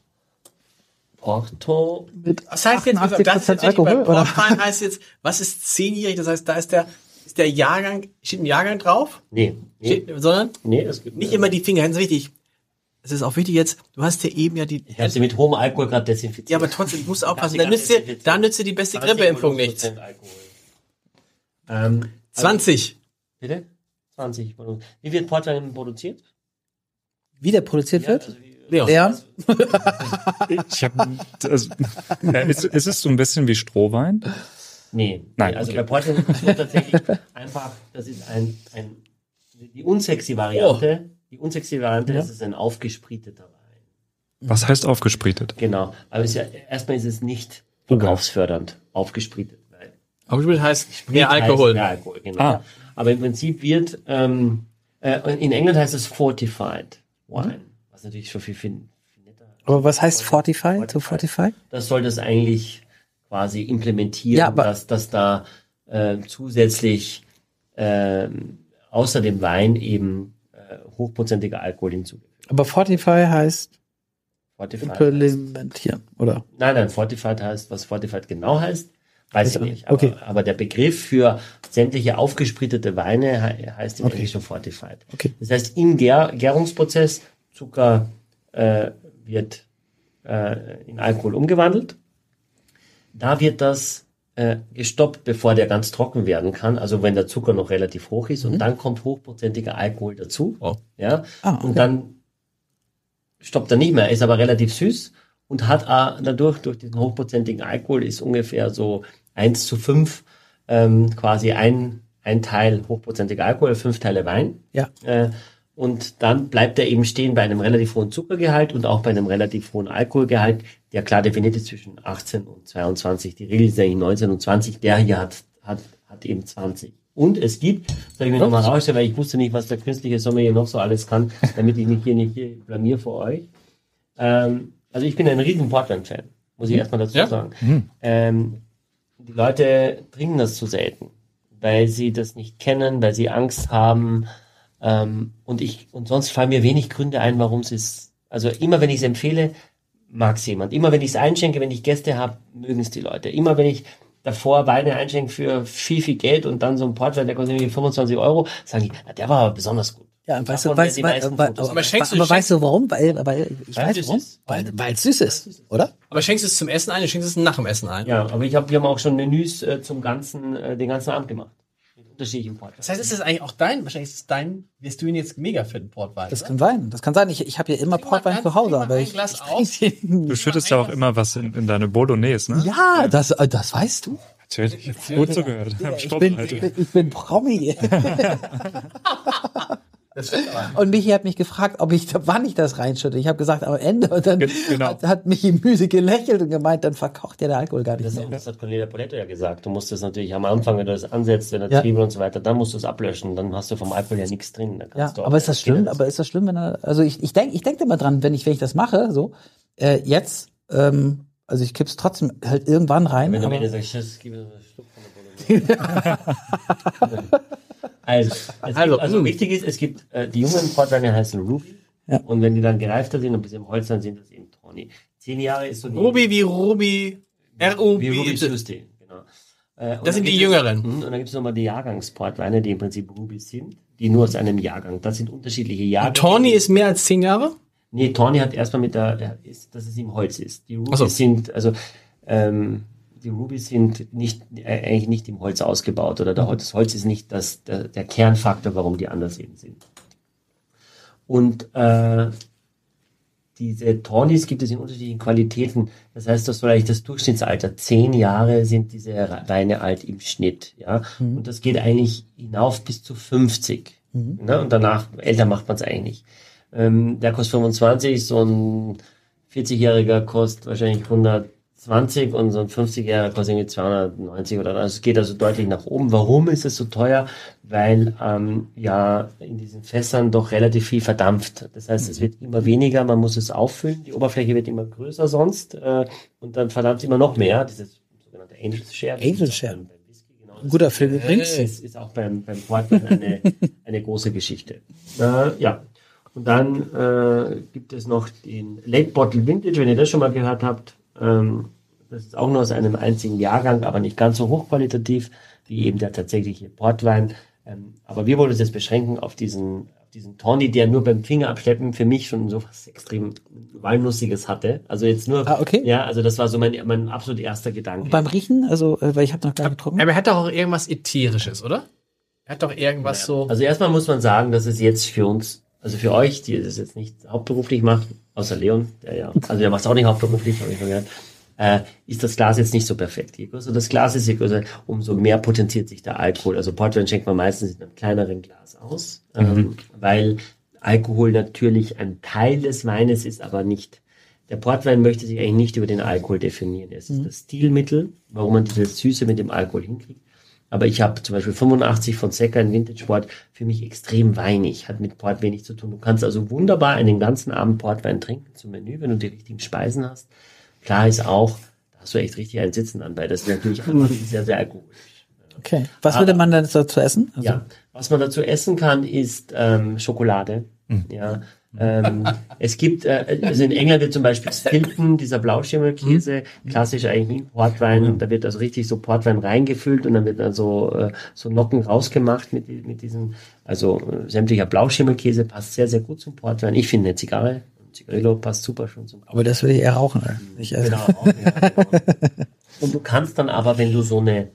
Porto. mit Was heißt jetzt, das 88% ist natürlich Alkohol, bei oder? Portwein heißt jetzt, was ist zehnjährig? Das heißt, da ist der, ist der Jahrgang, steht ein Jahrgang drauf? Nee, nee, Steht, sondern nee es gibt nicht immer die Finger, ganz wichtig. Es ist auch wichtig jetzt, du hast ja eben ja die, Ich habe sie mit hohem Alkohol gerade desinfiziert. ja, aber trotzdem, du musst aufpassen, da nützt dir, da nützt dir die beste Grippeimpfung nichts. 20% Alkohol. Ähm, 20. bitte? 20. Wie wird Portwein produziert? wie der produziert wird. Also Leon. Ja. Ich hab, also, äh, ist, ist es so ein bisschen wie Strohwein? Nee, Nein, nee, also okay. bei Portwein ist es tatsächlich einfach, das ist ein, ein die unsexy Variante. Die unsexy Variante, das ist ein aufgesprieteter Wein. Was heißt aufgesprietet? Genau. Aber es ist ja, erstmal ist es nicht verkaufsfördernd, aufgesprietet. Weil Aufgespielt heißt mehr Sprit Alkohol. Heißt mehr Alkohol, genau. Ah. Aber im Prinzip wird, ähm, äh, in England heißt es fortified wine. Was natürlich schon viel, viel, netter Aber was heißt Fortify? To Fortify? das soll das eigentlich quasi implementieren, Ja, aber- dass, dass da äh, zusätzlich ähm, außer dem Wein eben äh, äh, hochprozentiger Alkohol hinzugefügt. Aber Fortify heißt Fortified heißt, implementieren, oder? nein, nein, Fortified heißt, was Fortified genau heißt, weiß ich nicht. Aber, Okay. aber der Begriff für sämtliche aufgesprittete Weine he- heißt im Okay. Englischen Fortified. Okay. Das heißt, im Gär Gärungsprozess Zucker äh, wird äh, in Alkohol umgewandelt. Da wird das äh, gestoppt, bevor der ganz trocken werden kann. Also wenn der Zucker noch relativ hoch ist und dann kommt hochprozentiger Alkohol dazu. Wow. Ja. Ah, okay. Und dann stoppt er nicht mehr, ist aber relativ süß und hat äh, dadurch, durch diesen hochprozentigen Alkohol, ist ungefähr so 1 zu 5 ähm, quasi ein, ein Teil hochprozentiger Alkohol, fünf Teile Wein. Ja. Äh, und dann bleibt er eben stehen bei einem relativ hohen Zuckergehalt und auch bei einem relativ hohen Alkoholgehalt, der klar definiert ist zwischen 18 und 22. Die Regel ist eigentlich 19 und 20. Der hier hat, hat, hat eben 20. Und es gibt, soll ich mir nochmal rausstellen, weil ich wusste nicht, was der künstliche Sommelier noch so alles kann, damit ich mich hier nicht hier blamier vor euch. Ähm, also ich bin ein riesen Portland-Fan, muss ich erstmal dazu Ja. sagen. Ähm, die Leute trinken das zu selten, weil sie das nicht kennen, weil sie Angst haben. Ähm, und ich und sonst fallen mir wenig Gründe ein, warum es ist. Also immer wenn ich es empfehle, mag es jemand. Immer wenn ich es einschenke, wenn ich Gäste habe, mögen es die Leute. Immer wenn ich davor Weine einschenke für viel, viel Geld und dann so ein Portwein, der kostet irgendwie 25 Euro, sagen die, na, der war aber besonders gut. Ja, und weißt du, weißt, weil, Fotos. aber, Aber schenkst du- aber weißt du warum? Weil, weil ich Weil weiß es warum. süß ist. Weil, weil es süß ist, oder? Aber schenkst du es zum Essen ein, oder schenkst du es nach dem Essen ein? Ja, aber ich hab, wir haben auch schon Menüs äh, zum ganzen, äh, den ganzen Abend gemacht. Mit unterschiedlichen Portweinen. Das heißt, ist das eigentlich auch dein, wahrscheinlich ist es dein, wirst du ihn jetzt mega für den Portwein? Das oder? kann sein. Das kann sein. Ich, ich habe ja immer Portwein ganz- zu Hause, aber ich, Glas ich den. Du schüttest ja auch immer was in, in deine Bolognese, ne? Ja, das, äh, das weißt du. Natürlich. Gut zugehört. Ich ich bin, ich bin Promi. Und Michi hat mich gefragt, ob ich, wann ich das reinschütte. Ich habe gesagt, am Ende. Und dann Ge- genau. hat, hat Michi Müse gelächelt und gemeint, dann verkocht ja der Alkohol gar nicht Das, mehr. das hat Cornelia Poletto ja gesagt. Du musst das natürlich am Anfang, wenn du das ansetzt, wenn der Ja. Zwiebel und so weiter, dann musst du es ablöschen. Dann hast du vom Alkohol ja nichts drin. Dann Ja, aber ist das schlimm? Aber ist das schlimm, wenn er, also ich, ich denke, ich denke immer dran, wenn ich, wenn ich das mache, so, äh, jetzt, ähm, also ich kipp's trotzdem halt irgendwann rein. Wenn du am Ende sagst, gib mir so einen Schluck von der Bolognese. also, Also, also mm. wichtig ist, es gibt, äh, die jungen Portweine heißen Ruby. Ja. Und wenn die dann gereifter sind und ein bisschen im Holz, dann sind das eben Tawny. Zehn Jahre ist so die, Ruby wie Ruby, wie Ruby R-U-B. Tuesday, genau. Äh, Das sind die gibt es- Jüngeren. Mhm, Und dann gibt es nochmal die Jahrgangsportweine, die im Prinzip Ruby sind, die nur aus einem Jahrgang. Das sind unterschiedliche Jahrgänge. Tawny ist mehr als zehn Jahre? Nee, Tawny hat erstmal mit der, ist, dass es im Holz ist. Die Ach so. sind, also ähm, die Rubies sind nicht äh, eigentlich nicht im Holz ausgebaut oder der, Holz- das Holz ist nicht das, der, der Kernfaktor, warum die anders eben sind. Und äh, diese Tawnies gibt es in unterschiedlichen Qualitäten. Das heißt, das soll eigentlich das Durchschnittsalter. Zehn Jahre sind diese Weine alt im Schnitt. Ja? Und das geht eigentlich hinauf bis zu 50. Ne? Und danach, älter macht man es eigentlich nicht. Ähm, der kostet 25, so ein 40-Jähriger kostet wahrscheinlich 120 und so ein 50-Jähriger kostet irgendwie 290 oder also es geht also deutlich nach oben. Warum ist es so teuer? Weil ähm, ja in diesen Fässern doch relativ viel verdampft. Das heißt, es wird immer weniger, man muss es auffüllen, die Oberfläche wird immer größer sonst äh, und dann verdampft immer noch mehr. Dieses sogenannte Angel Share. Das Angel ist auch Share. Ein guter Film übrigens. es ist auch beim, beim Portwein eine, eine große Geschichte. Äh, ja. Und dann äh, gibt es noch den Late Bottle Vintage, wenn ihr das schon mal gehört habt. Ähm, das ist auch nur aus einem einzigen Jahrgang, aber nicht ganz so hochqualitativ wie eben der tatsächliche Portwein. Ähm, aber wir wollen uns jetzt beschränken auf diesen, auf diesen Tawny, der nur beim Finger abschleppen für mich schon so was extrem Walnussiges hatte. Also jetzt nur, Ah, okay. ja, also das war so mein, mein absolut erster Gedanke. Beim Riechen, also, äh, weil ich habe noch gar nicht getrunken. Aber er hat doch auch irgendwas Ätherisches, oder? Er hat doch irgendwas so. Also erstmal muss man sagen, dass es jetzt für uns, also für euch, die das jetzt nicht hauptberuflich macht, außer Leon, der ja, also der macht es auch nicht hauptberuflich, habe ich schon gehört, äh, ist das Glas jetzt nicht so perfekt. Je größer das Glas ist, je größer, umso mehr potenziert sich der Alkohol. Also Portwein schenkt man meistens in einem kleineren Glas aus, ähm, weil Alkohol natürlich ein Teil des Weines ist, aber nicht der Portwein möchte sich eigentlich nicht über den Alkohol definieren. Es ist das Stilmittel, warum man diese Süße mit dem Alkohol hinkriegt. Aber ich habe zum Beispiel 85 von Secker in Vintage Port für mich extrem weinig, hat mit Port wenig zu tun. Du kannst also wunderbar einen ganzen Abend Portwein trinken zum Menü, wenn du die richtigen Speisen hast. Klar ist auch, da hast du echt richtig einen Sitzen an, weil das ist natürlich sehr, sehr alkoholisch. Okay. Was würde man denn dazu essen? Also, Ja, was man dazu essen kann, ist ähm, Schokolade. Ja. Ähm, es gibt, äh, also in England wird zum Beispiel Stilton, dieser Blauschimmelkäse, klassisch eigentlich Portwein, da wird also richtig so Portwein reingefüllt und dann wird dann so, äh, so Nocken rausgemacht mit, mit diesem, also äh, sämtlicher Blauschimmelkäse passt sehr, sehr gut zum Portwein. Ich finde eine Zigarre, ein Zigarillo passt super schon zum aber das würde ich eher rauchen. Oder? Nicht essen. Genau, auch, ja, genau. Und du kannst dann aber, wenn du so eine,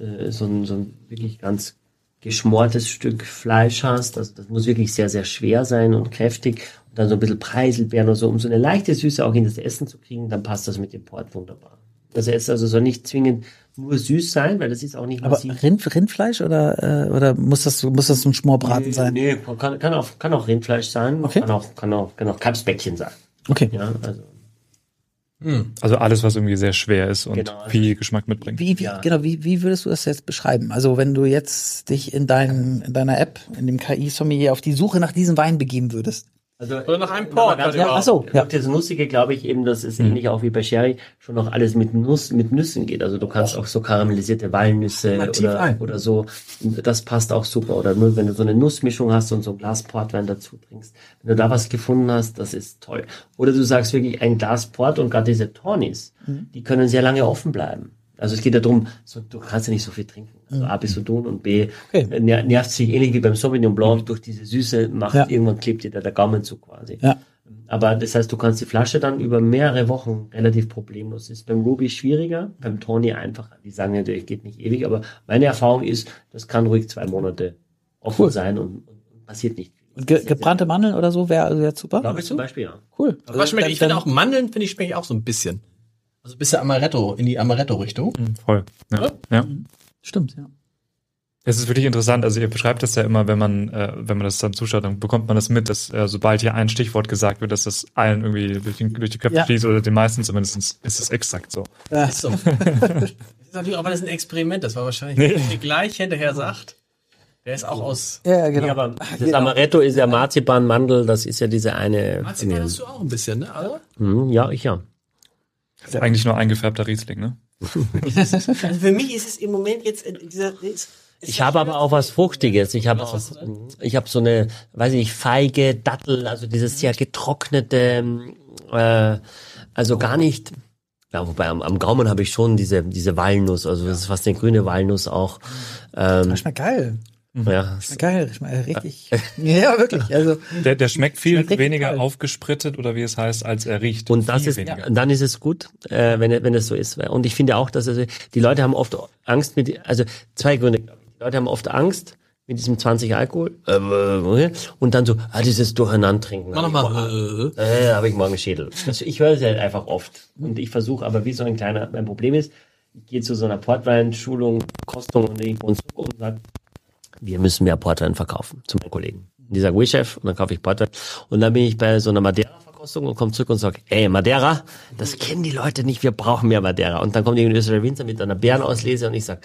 äh, so ein, so ein wirklich ganz geschmortes Stück Fleisch hast, das, das muss wirklich sehr, sehr schwer sein und kräftig und dann so ein bisschen Preiselbeeren oder so, um so eine leichte Süße auch in das Essen zu kriegen, dann passt das mit dem Port wunderbar. Das heißt also soll nicht zwingend nur süß sein, weil das ist auch nicht Aber massiv. Rind, Rindfleisch oder, äh, oder muss das, muss das ein Schmorbraten sein? Nee, kann, kann, auch, kann auch Rindfleisch sein, Okay. kann auch, kann auch, kann auch Kalbsbäckchen sein. Okay. Ja, also. Also alles, was irgendwie sehr schwer ist und Genau. viel Geschmack mitbringt. Wie, wie, Ja. genau, wie, wie würdest du das jetzt beschreiben? Also wenn du jetzt dich in, dein, in deiner App, in dem KI-Sommelier auf die Suche nach diesem Wein begeben würdest. Also, Oder nach einem Nochmal Port, ganz halt Ja, ach so, ja. Das Nussige glaube ich eben, dass es ähnlich auch wie bei Sherry schon noch alles mit Nuss, mit Nüssen geht. Also du kannst auch so karamellisierte Walnüsse oder, ein. oder so. Das passt auch super. Oder nur wenn du so eine Nussmischung hast und so ein Glas Portwein dazu trinkst. Wenn du da was gefunden hast, das ist toll. Oder du sagst wirklich ein Glas Port und gerade diese Tonis, die können sehr lange offen bleiben. Also es geht ja darum, so, du kannst ja nicht so viel trinken. Also A bist du tun und B Okay. ner- nervt sich ähnlich wie beim Sauvignon Blanc durch diese Süße macht Ja. irgendwann klebt dir da der Gaumen zu quasi. Ja. Aber das heißt, du kannst die Flasche dann über mehrere Wochen relativ problemlos. Ist beim Ruby schwieriger, beim Tony einfacher. Die sagen natürlich, geht nicht ewig, aber meine Erfahrung ist, das kann ruhig zwei Monate offen Cool. sein und, und passiert nicht viel. Und ge gebrannte Mandeln oder so wäre also jetzt super? Glaube ich zum Beispiel, ja. Cool. Aber was schmeckt, ich finde auch Mandeln, finde ich, schmecke ich auch so ein bisschen. Also ein bisschen Amaretto, in die Amaretto-Richtung. Voll. Ja. ja. Stimmt, ja. Es ist wirklich interessant. Also ihr beschreibt das ja immer, wenn man, äh, wenn man das dann zuschaut, dann bekommt man das mit, dass äh, sobald hier ein Stichwort gesagt wird, dass das allen irgendwie durch, den, durch die Köpfe Ja. fließt oder den meisten zumindest, ist es exakt so. ja. Ist so. das ist natürlich auch alles ein Experiment. Das war wahrscheinlich, nee. der gleich hinterher sagt. Der ist auch aus Ja, genau. Ja, aber das Amaretto ist ja Marzipan, Mandel, das ist ja diese eine. Marzipan hast du auch ein bisschen, ne? Also, Hm, ja, ich ja. Das ist eigentlich nur eingefärbter Riesling, ne? also für mich ist es im Moment jetzt dieser. Ich habe aber auch was Fruchtiges. Ich habe auch, ich habe so eine, weiß ich nicht, Feige, Dattel, also dieses sehr getrocknete, äh, also gar nicht. Ja, wobei am, am Gaumen habe ich schon diese diese Walnuss, also das ist fast eine grüne Walnuss auch. Ähm, Schmeckt geil. Ja, Schmeckt geil. Richtig. ja, wirklich. Also, Der, der schmeckt viel Schmeckt weniger geil. aufgesprittet oder wie es heißt, als er riecht. Und das viel ist, weniger. dann ist es gut, äh, wenn, wenn es so ist. Und ich finde auch, dass also die Leute haben oft Angst mit, also zwei Gründe. glaube ich. Die Leute haben oft Angst mit diesem 20 Alkohol äh, und dann so, ah, dieses Durcheinandtrinken. mach nochmal. Äh, Äh, habe ich morgen Schädel. Also ich höre es halt einfach oft. Und ich versuche aber, wie so ein kleiner, mein Problem ist, ich gehe zu so einer Portwein-Schulung, Kostung und irgendwo und so und sage, wir müssen mehr Portwein verkaufen zu meinen Kollegen. Und die sagen, oui, Chef, und dann kaufe ich Portwein. Und dann bin ich bei so einer Madeira-Verkostung und komme zurück und sage, ey, Madeira, das kennen die Leute nicht, wir brauchen mehr Madeira. Und dann kommt irgendein österreichischer Winzer mit einer Bärenauslese und ich sage,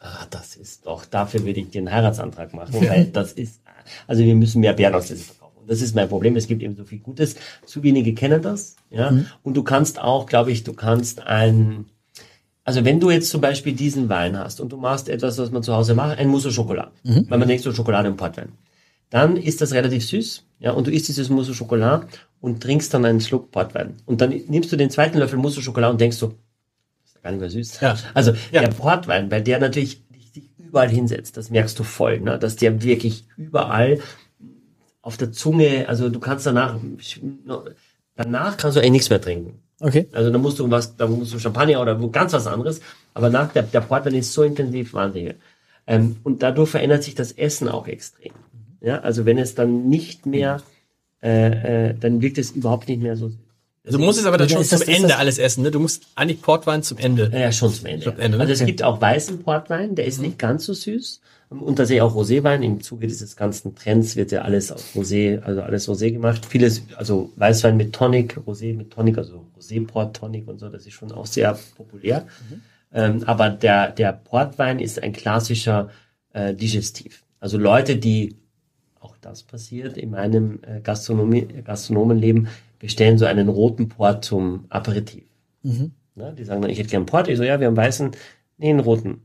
ah, das ist doch, dafür würde ich den Heiratsantrag machen, weil das ist, also wir müssen mehr Bärenauslese verkaufen. Und das ist mein Problem, es gibt eben so viel Gutes, zu wenige kennen das, ja. Und du kannst auch, glaube ich, du kannst ein, also wenn du jetzt zum Beispiel diesen Wein hast und du machst etwas, was man zu Hause macht, ein Mousse au Chocolat, weil man denkt so Schokolade und Portwein, dann ist das relativ süß, ja, und du isst dieses Mousse au Chocolat und trinkst dann einen Schluck Portwein. Und dann nimmst du den zweiten Löffel Mousse au Chocolat und denkst so, das ist gar nicht mehr süß. Ja. Also Ja. der Portwein, weil der natürlich sich überall hinsetzt, das merkst du voll, ne, dass der wirklich überall auf der Zunge, also du kannst danach, danach kannst du eigentlich nichts mehr trinken. Okay. Also da musst du was, da musst du Champagner oder ganz was anderes. Aber nach der, der Portwein ist so intensiv, wahnsinnig. Ähm, und dadurch verändert sich das Essen auch extrem. Ja, also wenn es dann nicht mehr, äh, äh, dann wirkt es überhaupt nicht mehr so. Du musst es aber dann schon das- zum ist Ende das- alles essen, ne? Du musst eigentlich Portwein zum Ende. Ja, schon zum Ende. Zum Ende, ne? Also es gibt auch weißen Portwein, der ist nicht ganz so süß. Und tatsächlich auch Roséwein. Im Zuge dieses ganzen Trends wird ja alles aus Rosé, also alles Rosé gemacht. Vieles, also Weißwein mit Tonic, Rosé mit Tonic, also Rosé-Port Tonic und so, das ist schon auch sehr populär. Ähm, aber der, der Portwein ist ein klassischer äh, Digestiv. Also Leute, die, auch das passiert in meinem äh, Gastronomie, Gastronomenleben, bestellen so einen roten Port zum Aperitif. Ne? Die sagen dann, ich hätte gern Port. Ich so, ja, wir haben weißen, nee, einen roten.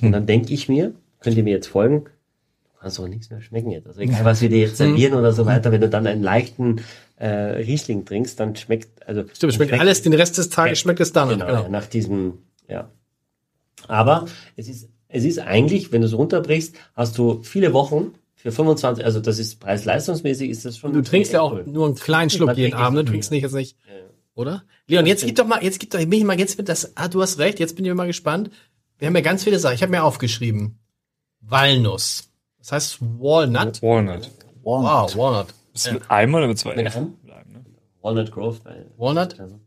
Und dann denke ich mir, könnt ihr mir jetzt folgen, du kannst doch nichts mehr schmecken jetzt. Also egal, was wir dir jetzt servieren oder so weiter, wenn du dann einen leichten äh, Riesling trinkst, dann schmeckt, also Stimmt, schmeckt alles, den Rest des Tages schmeckt es dann. Genau, ja, nach diesem, ja. Aber es ist, es ist eigentlich, wenn du es runterbrichst, hast du viele Wochen für 25, also das ist preis-leistungsmäßig, ist das schon. Du trinkst ja auch cool. nur einen kleinen Schluck jeden Abend, du trinkst nicht jetzt nicht, oder? Leon, jetzt gib doch mal, jetzt gib doch, bin ich mal, jetzt wird das, ah, du hast recht, jetzt bin ich mal gespannt. Wir haben ja ganz viele Sachen, ich habe mir aufgeschrieben. Walnuss. Das heißt Walnut. Walnut. Wow, Walnut. Ist mit einem oder mit zwei? Mit einem? Walnut Grove. Walnut. also,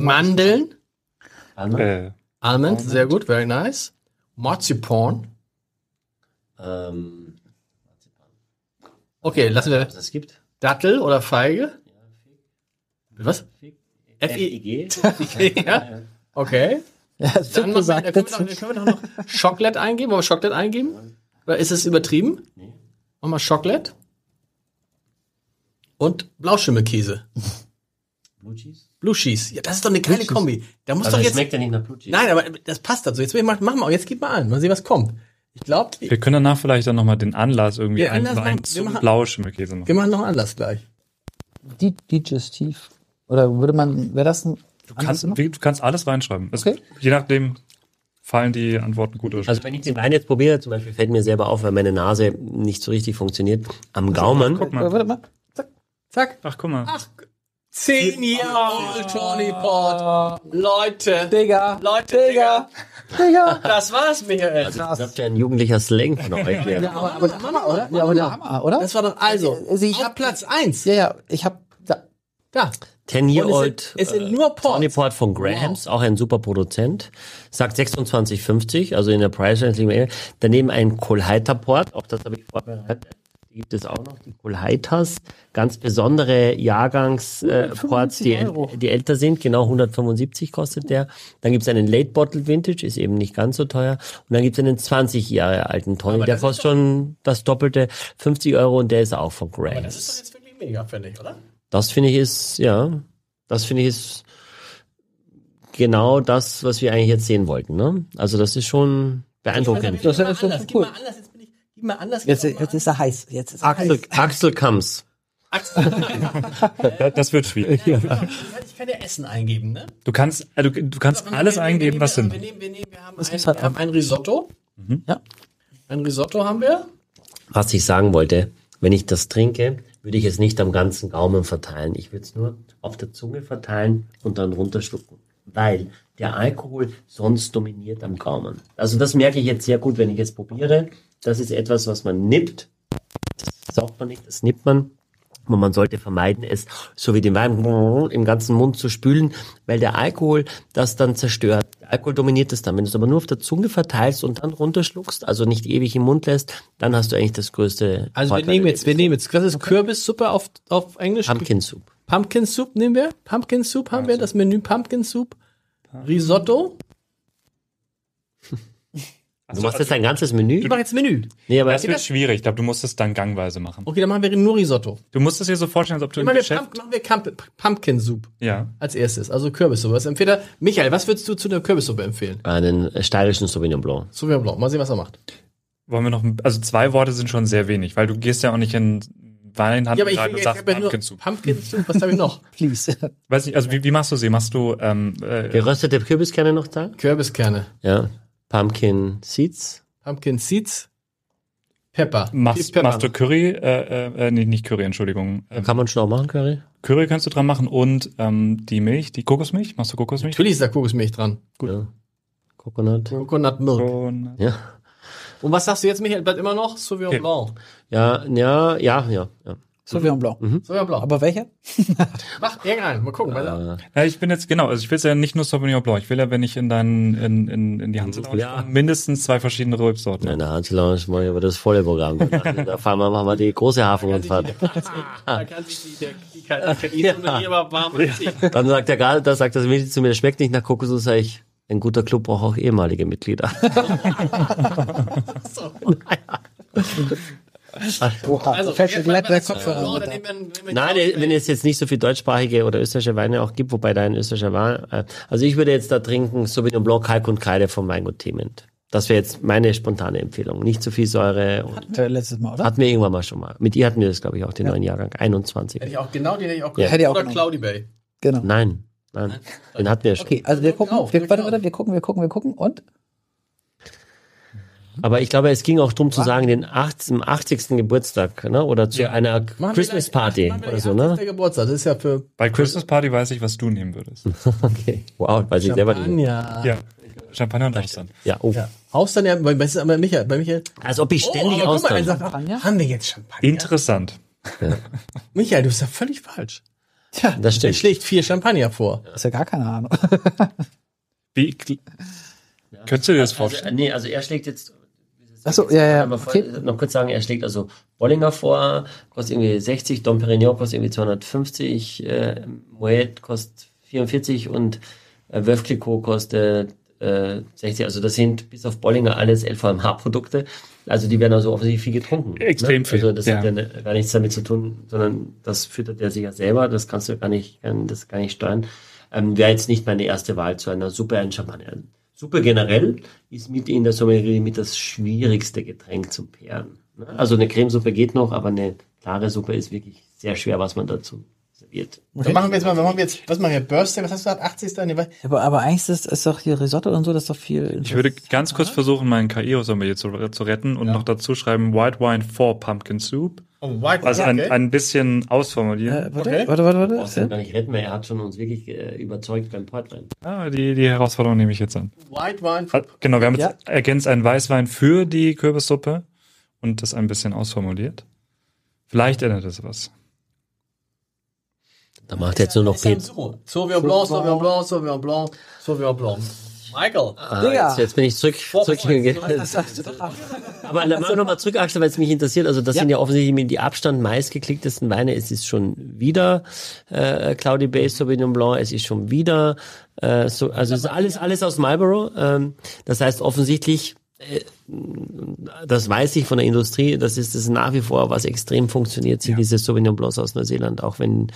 Mandeln. Almond, Äh, Almond, sehr gut, very nice. Marzipan. ähm, Okay, lassen wir was es gibt. Dattel oder Feige. Was? FIG. ja. Okay. Ja, das Dann, machen wir, dann, gesagt. können wir doch, können wir doch noch Chocolate eingeben. Wollen wir Chocolate eingeben? Oder ist es übertrieben? Nee. Mach mal Chocolate. Und Blauschimmelkäse. Blue Cheese. Blue Cheese. Ja, das ist doch eine geile Kombi. Da muss Also doch das jetzt. schmeckt ja nicht nach Blue Cheese. Nein, aber das passt dazu. Jetzt will ich mal, mach mal, jetzt gib mal an. Mal sehen, was kommt. Ich glaube, wir können danach vielleicht dann nochmal den Anlass irgendwie Ja, ein, Anlass ein machen- wir machen- Blauschimmelkäse machen. wir machen noch einen Anlass gleich. Di- Digestiv. Oder würde man, wäre das ein Du kannst, wie- du kannst alles reinschreiben. Es, Okay. Je nachdem fallen die Antworten gut oder schlecht. Also wenn ich den Wein jetzt probiere, zum Beispiel fällt mir selber auf, weil meine Nase nicht so richtig funktioniert, am Gaumen. Guck mal. Warte mal. Zack. Ach, guck mal. Ach, zehn Jahre Old Tawny Port. Leute. Digga. Leute, Digga. Digga. Das war's, Michael. Das habt ja ein jugendlicher Slang von euch. Ja, aber, aber Hammer, oder? Ja, aber der Hammer, oder? Das war doch also. Also ich hab- Platz eins. Ja, ja, ich hab, da, Da. Ten Year Und es Old sind- es sind nur Ports. Tawny Port von Grahams, auch ein super Produzent. Sagt 26,50, also in der Price Range. Daneben ein Kolheiter Port, auch das habe ich vorbereitet. Die gibt es auch noch, die Kolheiters. Ganz besondere Jahrgangs äh, die, Euro. die älter sind. Genau 175 kostet der. Dann gibt es einen Late Bottle Vintage, ist eben nicht ganz so teuer. Und dann gibt es einen 20 Jahre alten Aber der kostet schon das Doppelte, 50 Euro und der ist auch von Grahams. Das ist doch jetzt wirklich mega, finde ich, oder? Das finde ich ist, ja, das finde ich ist genau das, was wir eigentlich jetzt sehen wollten. Ne? Also das ist schon beeindruckend. Das ist ja gib cool. mal Anlass, jetzt bin ich, gib mal Anlass. jetzt, doch mal jetzt ist er heiß. Jetzt ist er Axel, heiß. Axel Kams. Das wird schwierig. Ich kann ja Essen eingeben, ne? Du kannst, äh, du, du kannst alles Wir eingeben, wir was sind. Wir nehmen, wir nehmen, wir haben, ein, halt wir haben ein Risotto. Ja. Ein Risotto haben wir. Was ich sagen wollte, wenn ich das trinke, würde ich es nicht am ganzen Gaumen verteilen. Ich würde es nur auf der Zunge verteilen und dann runterschlucken. Weil der Alkohol sonst dominiert am Gaumen. Also das merke ich jetzt sehr gut, wenn ich es probiere. Das ist etwas, was man nippt. Das saugt man nicht, das nippt man. Und man sollte vermeiden, es so wie den Wein im ganzen Mund zu spülen, weil der Alkohol das dann zerstört. Der Alkohol dominiert es dann. Wenn du es aber nur auf der Zunge verteilst und dann runterschluckst, also nicht ewig im Mund lässt, dann hast du eigentlich das größte Also wir Vorteil. nehmen jetzt, wir nehmen jetzt, das ist Kürbissuppe auf, auf Englisch. Pumpkin Soup. Pumpkin Soup nehmen wir. Pumpkin Soup haben wir, das Menü Pumpkin Soup. Risotto. Du machst jetzt ein ganzes Menü? Ich mache jetzt Menü. Nee, aber Das wird schwierig. Ich glaube, du musst es dann gangweise machen. Okay, dann machen wir nur Risotto. Du musst es dir so vorstellen, als ob du im wir, Geschäft... Pump, machen wir Camp, Pumpkin Soup Ja. als erstes, also Kürbissuppe. Was empfiehlt er? Michael, was würdest du zu der Kürbissuppe empfehlen? einen steirischen Sauvignon Blanc. Sauvignon Blanc. Mal sehen, was er macht. Wollen wir noch, ein- also zwei Worte sind schon sehr wenig, weil du gehst ja auch nicht in Weinhandel Ja, aber ich, will, und ich sagst habe ja nur Pumpkin Soup. Pumpkin Soup. Was habe ich noch? Please. Weiß nicht, also wie, wie machst du sie? Machst du, ähm, äh, Geröstete Kürbiskerne noch da? Kürbiskerne. Ja. Pumpkin Seeds. Pumpkin Seeds. Pepper. machst, Pepper. machst du Curry, äh, äh, nee, nicht Curry, Entschuldigung. Ähm, Kann man schon auch machen, Curry? Curry kannst du dran machen und ähm, die Milch, die Kokosmilch, machst du Kokosmilch? Natürlich ist da Kokosmilch dran. Gut. Ja. Coconut. Coconut Milk. Und, Ja. Und was sagst du jetzt, Michael? Bleibt immer noch Sauvignon Okay. Blanc. Ja, ja, ja, ja. ja. Sauvignon Blanc. Sauvignon Blanc. Aber welcher? Mach irgendeinen. Mal gucken. weiter. Äh, ja, ich bin jetzt, genau, also ich will ja nicht nur Sauvignon Blanc, ich will ja, wenn ich in deinen, in, in, in die Hand Ja. mindestens zwei verschiedene Rebsorten. in der Hansi Lounge mache ich aber das volle Programm. Da fahren wir, machen wir die große Hafenrundfahrt. Da kann sich die, der, die kann, die kann ja. hier aber warm anziehen. Dann sagt der Garde, da sagt das Mädchen zu mir, das schmeckt nicht nach Kokosnuss, sag ich, ein guter Club braucht auch ehemalige Mitglieder. Oha, Also, fällt mir der Nein, wenn es jetzt nicht so viel deutschsprachige oder österreichische Weine auch gibt, wobei da ein österreichischer war. äh, Also ich würde jetzt da trinken Sauvignon Blanc, Kalk und Kreide vom Weingut Thement. Das wäre jetzt meine spontane Empfehlung. Nicht zu viel Säure. Hatten wir letztes Mal, oder? hatten wir irgendwann mal schon mal. Mit ihr hatten wir das, glaube ich, auch den neuen Jahrgang 21. Hätte ich auch genau, den hätte ich auch Ja. Hätte ich auch Oder. Cloudy Bay. Genau. Nein, nein. Den hatten wir schon. Okay, also wir gucken, auf, wir, warte, warte, wir gucken, wir gucken, wir gucken und? Aber ich glaube, es ging auch drum zu sagen, den 80, 80. Geburtstag, ne? Oder zu einer Machen Christmas Party wir oder so, ne? 80. Geburtstag. Das ist ja für Bei Christmas Party weiß ich, was du nehmen würdest. Okay. Wow, weiß ich selber nicht. Champagner. Ja. Champagner und Austern. Ja, oh. Ja. Austern, ja, bei, bei, bei Michael, bei Michael. Als ob ich ständig guck mal, er Austern. sagt, Champagner? haben wir jetzt Champagner? Interessant. Michael, du bist ja völlig falsch. Tja, Das Er stimmt. schlägt vier Champagner vor. ist ja gar keine Ahnung. Wie, könntest du dir das Also, vorstellen? nee, also er schlägt jetzt Achso, ja, ja. Aber Okay. vorher noch kurz sagen, er schlägt also Bollinger vor, kostet irgendwie 60, Dom Perignon kostet irgendwie 250, äh, Moet kostet 44 und äh, Clicquot kostet äh, 60. Also das sind bis auf Bollinger alles LVMH-Produkte. Also die werden also offensichtlich viel getrunken. Extrem ne? viel, Also das ja. hat ja ne- gar nichts damit zu tun, sondern das füttert er sich ja selber. Das kannst du gar nicht, das gar nicht steuern. Ähm, Wäre jetzt nicht meine erste Wahl zu einer Suppe in Champagner. Suppe generell ist mit in der Sommelier mit das schwierigste Getränk zum Pairen. ne? Also eine Cremesuppe geht noch, aber eine klare Suppe ist wirklich sehr schwer, was man dazu serviert. Dann machen wir jetzt mal, machen wir jetzt, was machen wir? Birthday, was hast du gesagt? 80. Nee? Aber, aber eigentlich ist, ist doch hier Risotto und so, das ist doch viel. Ich würde ganz kurz versuchen, meinen KI-Sommelier zu, zu retten und noch dazu schreiben White Wine for Pumpkin Soup. Oh, White Also ein, okay. ein bisschen ausformulieren. Äh, warte, Okay. warte, warte, warte. Brauchst du gar nicht retten, weil er hat schon uns wirklich äh, überzeugt beim Portwein. Ah, die, die Herausforderung nehme ich jetzt an. White Wine. Ah, Genau, wir haben Ja. jetzt ergänzt einen Weißwein für die Kürbissuppe und das ein bisschen ausformuliert. Vielleicht ändert es was. Da macht er jetzt nur noch Pet. So, Sauvignon Blanc, Sauvignon Blanc, Sauvignon Blanc, Sauvignon Blanc. Michael. Ah, jetzt, jetzt bin ich zurück. zurück auch. Aber dann machen wir nochmal zurück, Axel, weil es mich interessiert. Also das Ja. sind ja offensichtlich die Abstand meistgeklicktesten Weine. Es ist schon wieder äh, Cloudy Bay Sauvignon Blanc. Es ist schon wieder äh, so, also es ist alles alles aus Marlborough. Ähm, das heißt offensichtlich, äh, das weiß ich von der Industrie, das ist das nach wie vor was extrem funktioniert, sind diese Sauvignon Blancs aus Neuseeland, auch wenn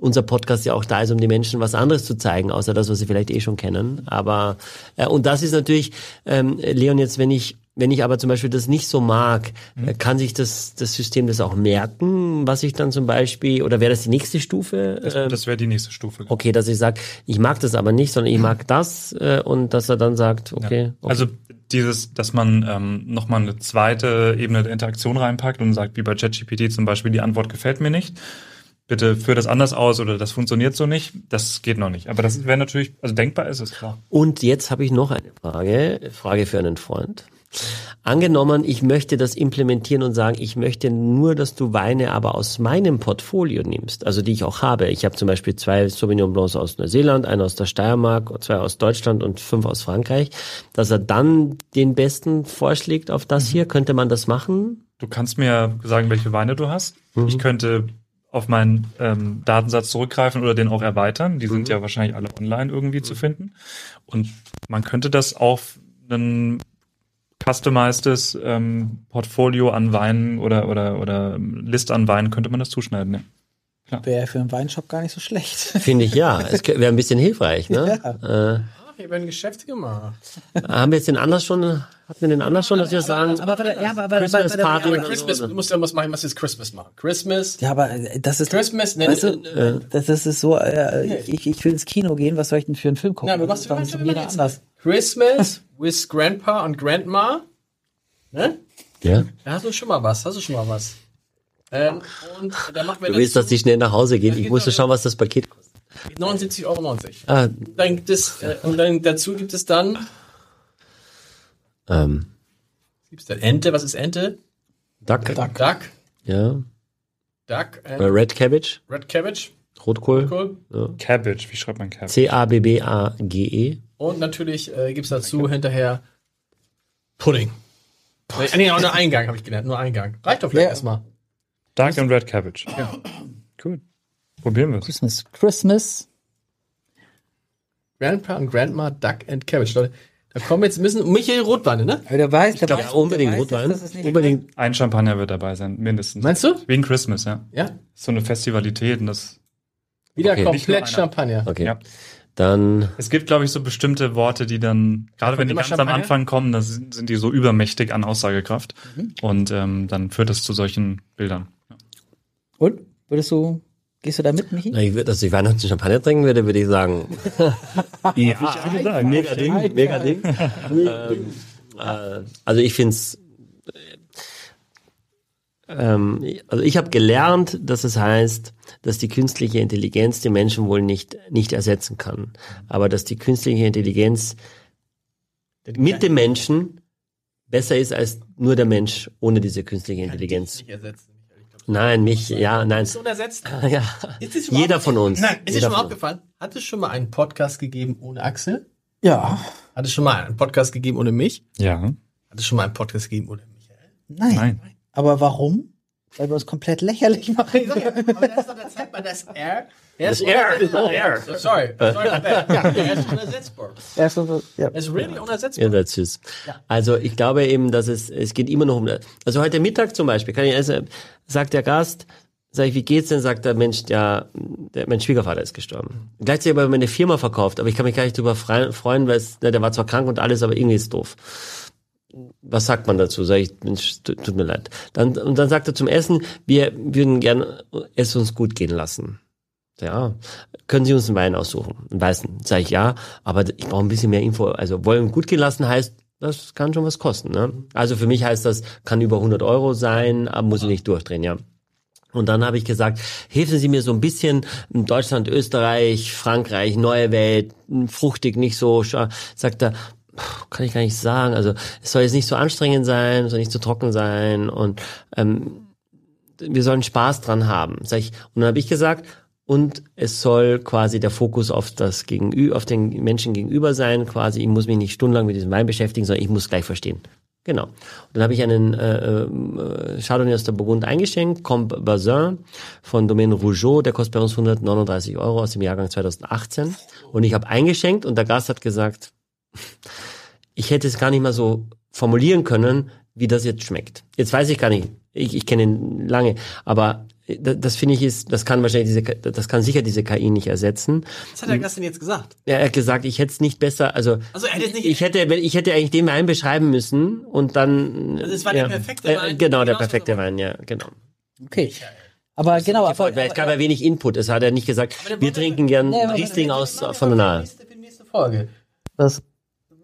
unser Podcast ja auch da ist, um die Menschen was anderes zu zeigen, außer das, was sie vielleicht eh schon kennen. Aber äh, und das ist natürlich, ähm, Leon, jetzt wenn ich wenn ich aber zum Beispiel das nicht so mag, äh, kann sich das das System das auch merken, was ich dann zum Beispiel oder wäre das die nächste Stufe? Das, Ähm, das wäre die nächste Stufe. okay, dass ich sage, ich mag das aber nicht, sondern ich mag das äh, und dass er dann sagt, okay, okay. Also dieses, dass man ähm, nochmal eine zweite Ebene der Interaktion reinpackt und sagt, wie bei ChatGPT zum Beispiel, die Antwort gefällt mir nicht. Bitte führ das anders aus oder das funktioniert so nicht. Das geht noch nicht. Aber das wäre natürlich, also denkbar ist es klar. Und jetzt habe ich noch eine Frage, Frage für einen Freund. Angenommen, ich möchte das implementieren und sagen, ich möchte nur, dass du Weine aber aus meinem Portfolio nimmst, also die ich auch habe. Ich habe zum Beispiel zwei Sauvignon Blancs aus Neuseeland, einen aus der Steiermark, zwei aus Deutschland und fünf aus Frankreich, dass er dann den besten vorschlägt auf das hier. Könnte man das machen? Du kannst mir sagen, welche Weine du hast. Ich könnte auf meinen ähm, Datensatz zurückgreifen oder den auch erweitern. Die sind ja wahrscheinlich alle online irgendwie zu finden. Und man könnte das auf ein customizedes ähm, Portfolio an Weinen oder, oder, oder Liste an Weinen könnte man das zuschneiden. Ja. Wäre für einen Weinshop gar nicht so schlecht. Finde ich ja. Es wäre ein bisschen hilfreich, ne? Ach, hier werden Geschäfte gemacht. Äh, haben wir jetzt den Anlass schon, hatten wir den Anlass schon, dass wir sagen, Aber, aber, ja, aber, aber, Christmas aber, Party aber, Christmas, du musst ja was machen, was ist Christmas machen. Christmas, ja, aber äh, das ist, Christmas, ne, weißt du, äh, das, das ist so, äh, ich, ich will ins Kino gehen, was soll ich denn für einen Film gucken? Ja, aber was das doch jeder jetzt? anders. Christmas with Grandpa und Grandma. Ne? ja, Da hast du schon mal was, hast du schon mal was. Ähm, und da machen wir du willst, dass die schnell nach Hause gehen. Ich musste schauen, was das Paket kostet. 79,90 Euro. Ah, Dann gibt es, äh, und dann dazu gibt es dann, ähm, gibt's dann Ente, was ist Ente? Duck, Duck, ja, Duck, äh, and Red Cabbage, Red Cabbage, Rotkohl, cool. Cabbage, wie schreibt man Cabbage? C-A-B-B-A-G-E. Und natürlich äh, gibt's dazu hinterher Pudding. Nee, nee, auch nur Eingang habe ich gelernt, nur Eingang. Reicht doch vielleicht Ja. erstmal. Dark and Red Cabbage. Ja. Gut. Probieren wir es. Christmas. Christmas. Grandpa und Grandma, Duck and Cabbage. Leute, da kommen jetzt müssen Michael Rotweine, ne? Aber der weiß, der Ja, weiß, unbedingt der Rotwein. das Unbedingt. Ein Champagner wird dabei sein, mindestens. Meinst du? Wegen Christmas, ja. Ja. So eine Festivalität und das Wieder Okay. Komplett. Champagner. Okay. Ja. dann Es gibt, glaube ich, so bestimmte Worte, die dann, gerade wenn die ganz am Champagner? Anfang kommen, dann sind sind die so übermächtig an Aussagekraft. Mhm. Und ähm, dann führt es zu solchen Bildern. Und? Würdest du, gehst du da mit, Michi? Na, ich würde, dass ich Weihnachten Champagner trinken würde, würde ich sagen. Ja, Mega Ding, mega Ding. ähm, äh, also ich find's. Ähm, also ich habe gelernt, dass es heißt, dass die künstliche Intelligenz den Menschen wohl nicht nicht ersetzen kann, aber dass die künstliche Intelligenz mit dem Menschen besser ist als nur der Mensch ohne diese künstliche Intelligenz. Nicht ersetzen. Nein, mich, ja, nein. Ist unersetzt. Ja, Ist jeder von uns. Nein, ist dir Jeder schon mal aufgefallen? Hat es schon mal einen Podcast gegeben ohne Axel? Ja. Hat es schon mal einen Podcast gegeben ohne mich? ja. Hat es schon mal einen Podcast gegeben ohne Michael? Nein. Nein. Aber warum? Weil wir uns komplett lächerlich machen. Ja, aber da ist doch, das R. Er Das R ist noch R. So, sorry, sorry, my bad. Ja, er ist unersetzbar. Erst so, ja. Er ist really unersetzbar. Ihr seid süß. Also ich glaube eben, dass es, es geht immer noch um, also heute Mittag zum Beispiel, kann ich, also, sagt der Gast, sag ich, wie geht's denn, sagt der Mensch, ja, der, mein Schwiegervater ist gestorben. Gleichzeitig aber meine Firma verkauft, aber ich kann mich gar nicht drüber frei- freuen, weil es, ne, der war zwar krank und alles, aber irgendwie ist doof. Was sagt man dazu? Sag ich, Mensch, tut mir leid. Dann, und dann sagt er zum Essen, wir würden gern es uns gut gehen lassen. Ja, können Sie uns einen Wein aussuchen? Einen weißen. Sag ich ja, aber ich brauche ein bisschen mehr Info. Also wollen gut gehen lassen heißt, das kann schon was kosten. Ne? Also für mich heißt das, kann über 100 Euro sein, aber muss ich nicht durchdrehen, ja. Und dann habe ich gesagt, helfen Sie mir so ein bisschen Deutschland, Österreich, Frankreich, Neue Welt, fruchtig, nicht so, sagt er, "Puh, kann ich gar nicht sagen. Also es soll jetzt nicht so anstrengend sein, es soll nicht zu trocken sein und ähm, wir sollen Spaß dran haben. Sag ich. Und dann habe ich gesagt, und es soll quasi der Fokus auf das Gegenüber, auf den Menschen gegenüber sein, quasi, ich muss mich nicht stundenlang mit diesem Wein beschäftigen, sondern ich muss gleich verstehen. Genau. Und dann habe ich einen äh, äh, Chardonnay aus der Burgund eingeschenkt, Comte Bazin von Domaine Rougeau, der kostet bei uns 139 Euro aus dem Jahrgang 2018. Und ich habe eingeschenkt und der Gast hat gesagt, ich hätte es gar nicht mal so formulieren können, wie das jetzt schmeckt. Jetzt weiß ich gar nicht, ich, ich kenne ihn lange, aber das, das finde ich ist, das kann wahrscheinlich diese, das kann sicher diese KI nicht ersetzen. Was hat der Gast denn jetzt gesagt? Er hat gesagt, ich hätte es nicht besser, also, Also er nicht- ich hätte, ich hätte eigentlich den Wein beschreiben müssen und dann. Also es war der perfekte äh, Wein, Genau, der genauso perfekte. Wein, ja, genau. Okay. Aber genau, aber, Weil es gab ja wenig Input. Es hat er nicht gesagt, wir trinken gern Nee, aber- Riesling aus von der Nahe. Folge. das,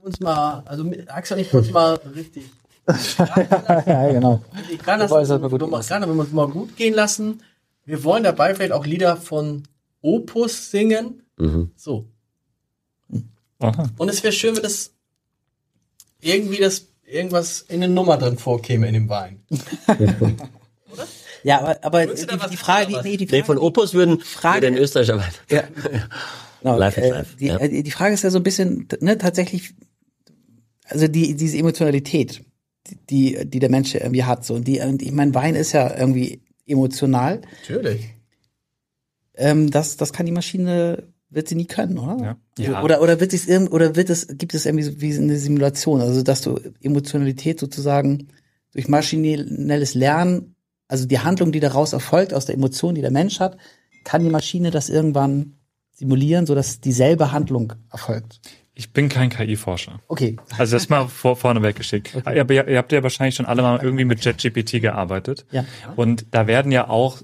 Uns mal, also mit Axel und ich uns mal richtig. ja, genau. Gerade wenn wir uns mal gut gehen lassen. Wir wollen dabei vielleicht auch Lieder von Opus singen. Mhm. So. Aha. Und es wäre schön, wenn das irgendwie das irgendwas in eine Nummer drin vorkäme in dem Wein. Ja, aber, aber die, die Frage, die, nee, die Nee, Frage, von Opus würden, Frage- Österreicher Wein. ja, genau, Life is äh, life, Die, ja. äh, die Frage ist ja so ein bisschen, ne, tatsächlich, also die, diese Emotionalität, die, die der Mensch irgendwie hat, so, und die, und ich meine, Wein ist ja irgendwie emotional, Natürlich. ähm, das, das kann die Maschine, wird sie nie können, oder? Ja. Also, Ja. Oder, oder wird es irgend, oder wird es, gibt es irgendwie so wie eine Simulation, also dass du Emotionalität sozusagen durch maschinelles Lernen, also die Handlung, die daraus erfolgt, aus der Emotion, die der Mensch hat, kann die Maschine das irgendwann simulieren, sodass dieselbe Handlung erfolgt. Ich bin kein KI-Forscher. Okay. Also das mal vor, vorne weggeschickt. Aber ihr, ihr habt ja wahrscheinlich schon alle mal irgendwie mit JetGPT gearbeitet. Ja. Und da werden ja auch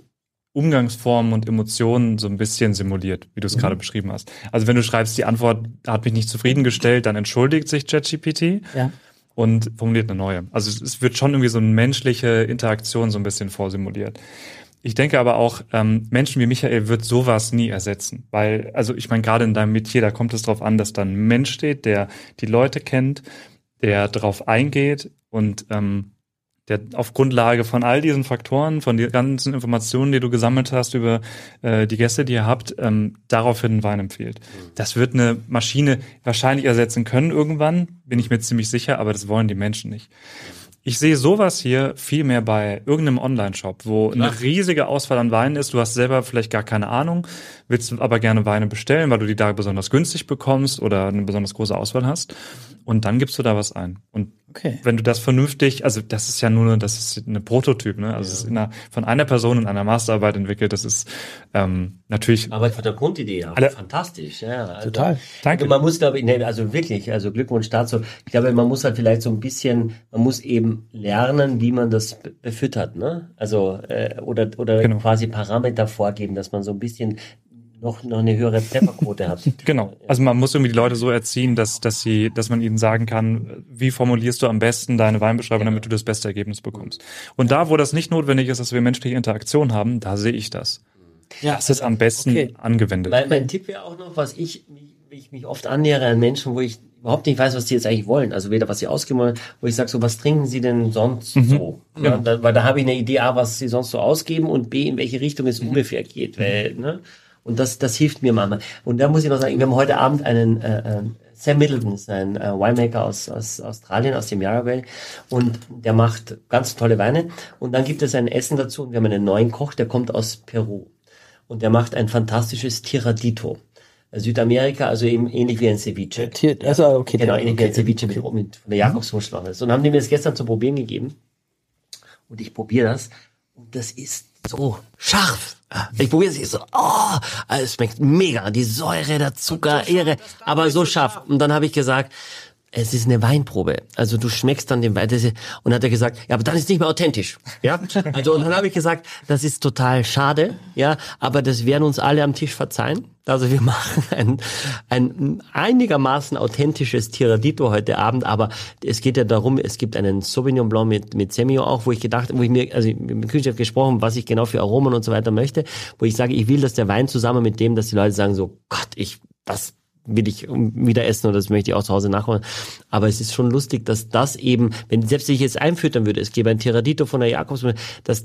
Umgangsformen und Emotionen so ein bisschen simuliert, wie du es gerade beschrieben hast. Also wenn du schreibst, die Antwort hat mich nicht zufriedengestellt, dann entschuldigt sich JetGPT Ja. und formuliert eine neue. Also es wird schon irgendwie so eine menschliche Interaktion so ein bisschen vorsimuliert. Ich denke aber auch, ähm, Menschen wie Michael wird sowas nie ersetzen. Weil, also ich meine, gerade in deinem Metier, da kommt es darauf an, dass da ein Mensch steht, der die Leute kennt, der darauf eingeht und ähm, der auf Grundlage von all diesen Faktoren, von den ganzen Informationen, die du gesammelt hast über äh, die Gäste, die ihr habt, ähm, daraufhin einen Wein empfiehlt. Das wird eine Maschine wahrscheinlich ersetzen können irgendwann, bin ich mir ziemlich sicher, aber das wollen die Menschen nicht. Ich sehe sowas hier viel mehr bei irgendeinem Online-Shop, wo eine riesige Auswahl an Weinen ist. Du hast selber vielleicht gar keine Ahnung, willst aber gerne Weine bestellen, weil du die da besonders günstig bekommst oder eine besonders große Auswahl hast. Und dann gibst du da was ein. Und Okay. Wenn du das vernünftig, also das ist ja nur, das ist eine Prototyp, ne? Also es ist in einer, von einer Person in einer Masterarbeit entwickelt. Das ist ähm, natürlich Aber von der Grundidee her, Alle- fantastisch. Ja, also, Total. Danke. Und man muss, glaube ich, nee, also wirklich, also Glückwunsch dazu. Ich glaube, man muss halt vielleicht so ein bisschen, man muss eben lernen, wie man das be- befüttert, ne? Also äh, oder oder Genau. quasi Parameter vorgeben, dass man so ein bisschen noch noch eine höhere Trefferquote hat. Genau. Also man muss irgendwie die Leute so erziehen, dass, dass sie, dass man ihnen sagen kann, wie formulierst du am besten deine Weinbeschreibung, damit du das beste Ergebnis bekommst. Und da, wo das nicht notwendig ist, dass wir menschliche Interaktion haben, da sehe ich das. Ja. Das ist am besten Okay. angewendet. Mein, mein Tipp wäre auch noch, was ich, mich- ich mich oft annähere an Menschen, wo ich überhaupt nicht weiß, was die jetzt eigentlich wollen. Also weder was sie ausgeben wollen, wo ich sage, so was trinken sie denn sonst so? Ja, da, weil da habe ich eine Idee, A, was sie sonst so ausgeben und B, in welche Richtung es ungefähr geht. Weil, ne? Und das, das hilft mir manchmal. Und da muss ich noch sagen, wir haben heute Abend einen äh, äh, Sam Middleton, ist ein äh, Winemaker aus, aus Australien, aus dem Yarra Valley. Und der macht ganz tolle Weine. Und dann gibt es ein Essen dazu. Und wir haben einen neuen Koch, der kommt aus Peru. Und der macht ein fantastisches Tiradito. Südamerika, also eben ähnlich wie ein Ceviche. Also, okay, Genau, ähnlich wie ein okay. Ceviche mit, mit von der Jakobsmuschel. Und dann haben die mir das gestern zu probieren gegeben. Und ich probiere das. Und das ist so scharf. Ich probiere es, ich so, oh, es schmeckt mega. Die Säure, der Zucker, Ehre, aber so scharf. Und dann habe ich gesagt, es ist eine Weinprobe. Also du schmeckst dann den Wein. Und hat er gesagt, ja, aber dann ist nicht mehr authentisch. Ja. Also und dann habe ich gesagt, das ist total schade. Ja, aber das werden uns alle am Tisch verzeihen. Also wir machen ein, ein einigermaßen authentisches Tiradito heute Abend, aber es geht ja darum, es gibt einen Sauvignon Blanc mit, mit Semio auch, wo ich gedacht, wo ich mir, also mit dem Küchenchef gesprochen, was ich genau für Aromen und so weiter möchte, wo ich sage, ich will, dass der Wein zusammen mit dem, dass die Leute sagen so, Gott, ich, das will ich wieder essen oder das möchte ich auch zu Hause nachholen. Aber es ist schon lustig, dass das eben, wenn selbst ich jetzt einfüttern würde, es gäbe ein Tiradito von der Jakobs, dass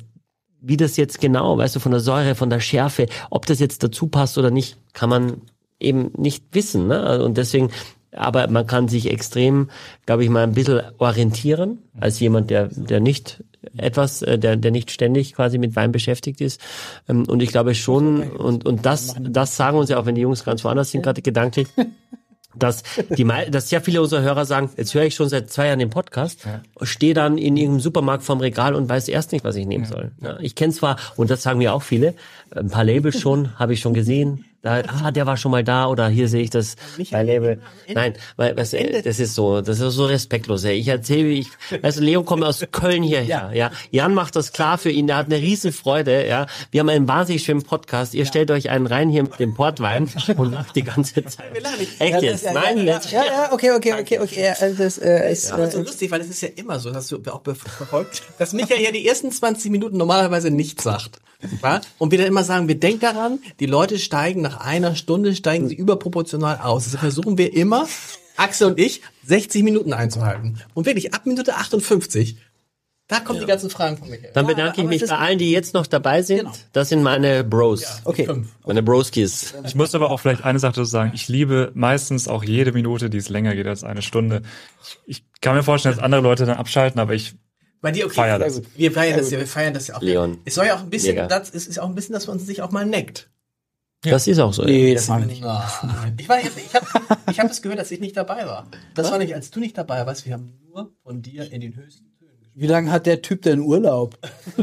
wie das jetzt genau, weißt du, von der Säure, von der Schärfe, ob das jetzt dazu passt oder nicht, kann man eben nicht wissen. Ne? Also, Und deswegen, aber man kann sich extrem, glaube ich, mal ein bisschen orientieren, als jemand, der, der nicht etwas, äh, der, der nicht ständig quasi mit Wein beschäftigt ist. Ähm, Und ich glaube schon, und, und das, das sagen uns ja auch, wenn die Jungs ganz woanders sind, gerade gedanklich, dass die dass sehr viele unserer Hörer sagen, jetzt höre ich schon seit zwei Jahren den Podcast, stehe dann in irgendeinem Supermarkt vorm Regal und weiß erst nicht, was ich nehmen soll. Ja, ich kenne zwar, und das sagen mir auch viele, ein paar Labels schon, habe ich schon gesehen. Da, ah, der war schon mal da oder hier sehe ich das bei Label. Nein, weil weißt du, das ist so, das ist so respektlos. Ey. Ich erzähle, ich, weißt du, Leo kommt aus Köln hierher. Ja. Jan macht das klar für ihn, der hat eine riesen Freude. Ja, wir haben einen wahnsinnig schönen Podcast. Ihr stellt euch einen rein hier mit dem Portwein und lacht die ganze Zeit. Echt jetzt? Nein, jetzt. Ja, ja, okay, okay, okay, okay. Ja, also das äh, ist, so äh, lustig, weil es ist ja immer so, dass du auch verfolgt, dass Michael ja die ersten 20 Minuten normalerweise nichts sagt. Ja? Und wir dann immer sagen, wir denken daran, die Leute steigen nach einer Stunde, steigen sie überproportional aus. Also versuchen wir immer, Axel und ich, 60 Minuten einzuhalten. Und wirklich ab Minute 58, da kommen die ganzen Fragen von Michael. Dann bedanke ich aber mich bei allen, die jetzt noch dabei sind. Genau. Das sind meine Bros. okay. Fünf. Meine Broskis. Ich muss aber auch vielleicht eine Sache dazu sagen. Ich liebe meistens auch jede Minute, die es länger geht als eine Stunde. Ich, ich kann mir vorstellen, dass andere Leute dann abschalten, aber ich Bei dir, okay. Feier das. Wir feiern das ja, wir feiern das ja auch. Leon. Es soll ja auch ein bisschen, Mega. das ist, ist auch ein bisschen, dass man sich auch mal neckt. Das ist auch so. Nee, das machen wir nicht. Ich war, ich habe ich hab es gehört, dass ich nicht dabei war. Das war nicht, als du nicht dabei warst. Wir haben nur von dir in den höchsten Tönen gesprochen. Wie lange hat der Typ denn Urlaub?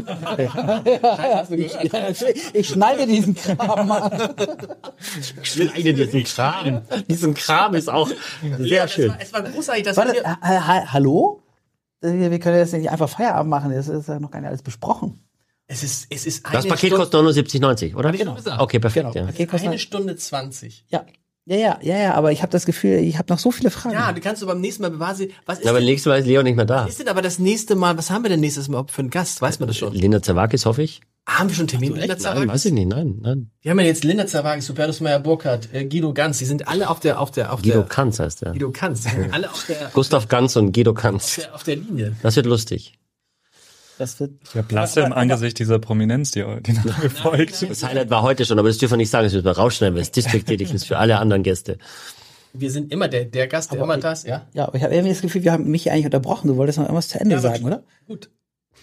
ich schneide diesen Kram an. Schneide diesen Kram. Diesen Kram ist auch sehr schön. Es war, es war großartig, dass Warte, wir, ha, ha, hallo? Wir können jetzt nicht einfach Feierabend machen. Das ist ja noch gar nicht alles besprochen. es ist, es ist eine Das Paket Stunde, kostet 79,90, oder? Hab ich schon gesagt. Okay, perfekt. Genau. Ja. Okay, kostet eine Stunde 20. ja. Ja, ja, ja, ja, aber ich habe das Gefühl, ich habe noch so viele Fragen. Ja, du kannst du beim nächsten Mal bewahren. Was ist, Aber denn, nächstes Mal ist Leo nicht mehr da. ist denn aber das nächste Mal, was haben wir denn nächstes Mal für einen Gast? Weiß man das schon? Linda Zerwakis, hoffe ich. Haben wir schon Termin mit Linda Nein, Zerwakis? weiß ich nicht. Nein, nein. Wir haben ja jetzt Linda Zerwakis, Hubertus Meyer-Burkhardt, äh, Guido Ganz. Die sind alle auf der, auf der, auf Guido der, Kanz heißt er. Guido Kanz. Die sind alle auf der, auf Gustav Ganz und Guido Kanz. der, auf der Linie. Das wird lustig. Das wird der Blasse im Angesicht dieser Prominenz, die, die nach mir folgt. Das Highlight war heute schon, aber das dürfen wir nicht sagen. Das müssen wir rausschneiden, weil es distrikttätig ist für alle anderen Gäste. Wir sind immer der, der Gast, der immer das, ja? ja, aber ich habe irgendwie das Gefühl, wir haben mich eigentlich unterbrochen. Du wolltest noch irgendwas zu Ende Ja, aber- sagen, oder? Gut.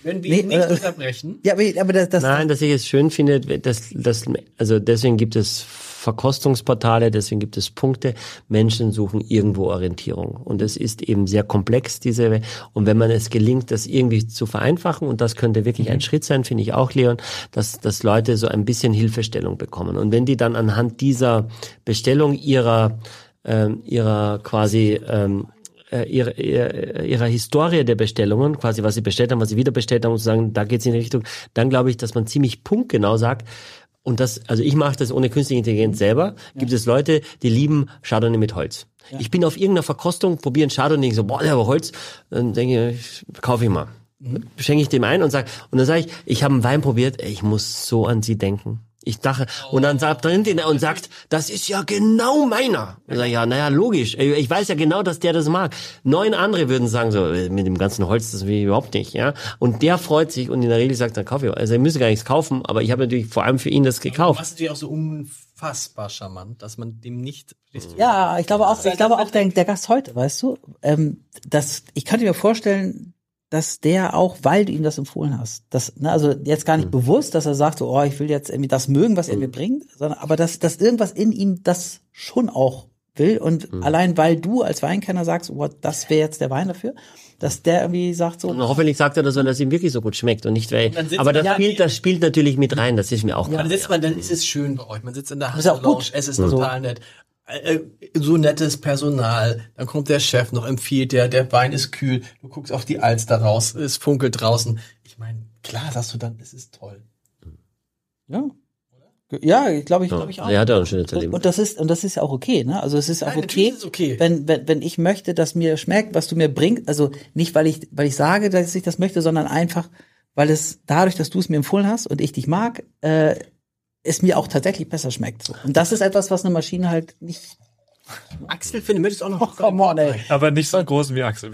Wenn wir Nee, ihn nicht äh, unterbrechen, Ja, aber, aber das, das Nein, dass ich es schön finde, dass, dass, also deswegen gibt es Verkostungsportale, deswegen gibt es Punkte. Menschen suchen irgendwo Orientierung. Und es ist eben sehr komplex, diese, und wenn man es gelingt, das irgendwie zu vereinfachen, und das könnte wirklich ein Schritt sein, finde ich auch, Leon, dass, dass Leute so ein bisschen Hilfestellung bekommen. Und wenn die dann anhand dieser Bestellung ihrer, ähm, ihrer quasi, ähm, äh, ihrer, ihrer Historie der Bestellungen, quasi was sie bestellt haben, was sie wieder bestellt haben, und zu sagen, da geht's in die Richtung, dann glaube ich, dass man ziemlich punktgenau sagt, und das, also ich mache das ohne künstliche Intelligenz selber. Gibt es Leute, die lieben Chardonnay mit Holz. Ich bin auf irgendeiner Verkostung, probiere ein Chardonnay, so, boah, der war Holz. Dann denke ich, kaufe ich mal. Mhm. Schenke ich dem ein und sag, und dann sage ich, ich habe einen Wein probiert, ich muss so an sie denken. Ich dachte, und dann sagt drin den und sagt, das ist ja genau meiner. Ich sag, ja, naja, logisch. Ich weiß ja genau, dass der das mag. Neun andere würden sagen so, äh, mit dem ganzen Holz, das will ich überhaupt nicht, ja. Und der freut sich und in der Regel sagt, dann kauf ich. Also, er müsste gar nichts kaufen, aber ich habe natürlich vor allem für ihn das gekauft. Was natürlich auch so unfassbar charmant, dass man dem nicht. Ja, ich glaube auch, ich glaube auch der, der Gast heute, weißt du, ähm, das, ich könnte mir vorstellen, dass der auch, weil du ihm das empfohlen hast, das, ne, also jetzt gar nicht Mhm. bewusst, dass er sagt, so, oh, ich will jetzt irgendwie das mögen, was er mir bringt, sondern aber dass, dass irgendwas in ihm das schon auch will und Mhm. allein weil du als Weinkenner sagst, oh, das wäre jetzt der Wein dafür, dass der irgendwie sagt so, Und hoffentlich sagt er das, weil das ihm wirklich so gut schmeckt und nicht weil. sitzt Aber das ja- spielt, das spielt natürlich mit rein. Das ist mir auch klar. Dann sitzt man, dann ist es schön bei euch. Man sitzt in der ja gut. es ist So. total nett. Äh, äh, So nettes Personal. Dann kommt der Chef noch, empfiehlt der, der Wein ist kühl. Du guckst auf die Alster raus, es funkelt draußen. Ich meine, klar sagst du dann, es ist toll. ja. Ja, ich glaube, ich glaube ich auch. Er hat ja auch ein schönes Und, Erleben. und das ist und das ist ja auch okay, ne? Also es ist auch Nein, okay, ist okay. wenn wenn wenn ich möchte, dass mir schmeckt, was du mir bringst, also nicht weil ich weil ich sage, dass ich das möchte, sondern einfach weil es dadurch, dass du es mir empfohlen hast und ich dich mag, äh, es mir auch tatsächlich besser schmeckt. So. Und das ist etwas, was eine Maschine halt nicht. Axel, finde, möchtest du auch noch? Oh, come on, ey. Aber nicht so groß wie Axel.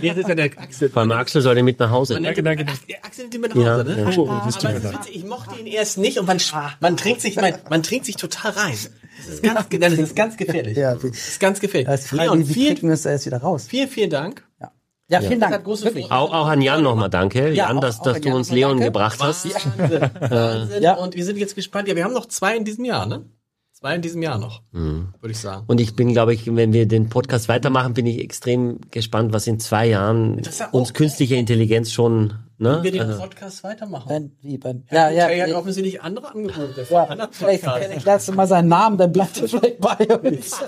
Jetzt ist ja der Axel. Vor allem Axel sollte mit nach Hause. Danke, danke. Axel nimmt ihn mit nach Ja, Hause, ne? ja. Oh, das aber ich mochte ihn erst nicht und man, man trinkt sich, man, man trinkt sich total rein. Das ist ganz, das ist ganz gefährlich. Ja, Das ist ganz gefährlich. das ist frei, Leon, wie, wie vielen, kriegen wir es da jetzt wieder raus? vielen, vielen Dank. Ja, ja vielen Das Dank. Auch, auch an Jan nochmal danke. Ja, Jan, auch- dass, auch dass an du Jan uns Leon danke. gebracht hast. Wahnsinn, Wahnsinn. Ja. Und wir sind jetzt gespannt. Ja, wir haben noch zwei in diesem Jahr, ne? Zwei in diesem Jahr noch, Mhm. würde ich sagen. Und ich bin, glaube ich, wenn wir den Podcast weitermachen, bin ich extrem gespannt, was in zwei Jahren ja uns auch- künstliche Intelligenz schon, ne? Wenn wir den Also, Podcast weitermachen. Wenn, wie, wenn, Ja, ja, ja, ja, hat ja, offensichtlich andere Angebote. ja, vielleicht erklärst du mal seinen Namen, dann bleibt er vielleicht bei uns.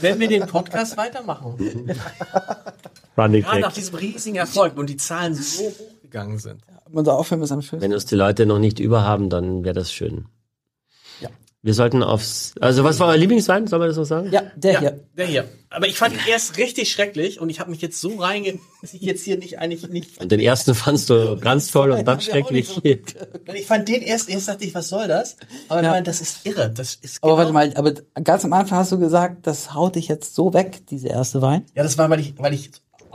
Wenn wir den Podcast weitermachen. Running Gerade nach diesem riesigen Erfolg und die Zahlen so hochgegangen sind. Unser Aufhören ist am schönsten. Wenn uns die Leute noch nicht überhaben, dann wäre das schön. Ja. Wir sollten aufs, also was war euer Lieblingswein? Soll man das so sagen? Ja, der Ja, hier. der hier. Aber ich fand ihn erst richtig schrecklich und ich habe mich jetzt so reinge, dass ich jetzt hier nicht eigentlich nicht. Und den ersten fandst du ganz toll und dann Ja, schrecklich. Ich fand den erst, erst dachte ich, was soll das? Aber ich meine, das ist irre. Das ist Aber genau- warte mal, aber ganz am Anfang hast du gesagt, das haut dich jetzt so weg, diese erste Wein. Ja, das war, weil ich, weil ich,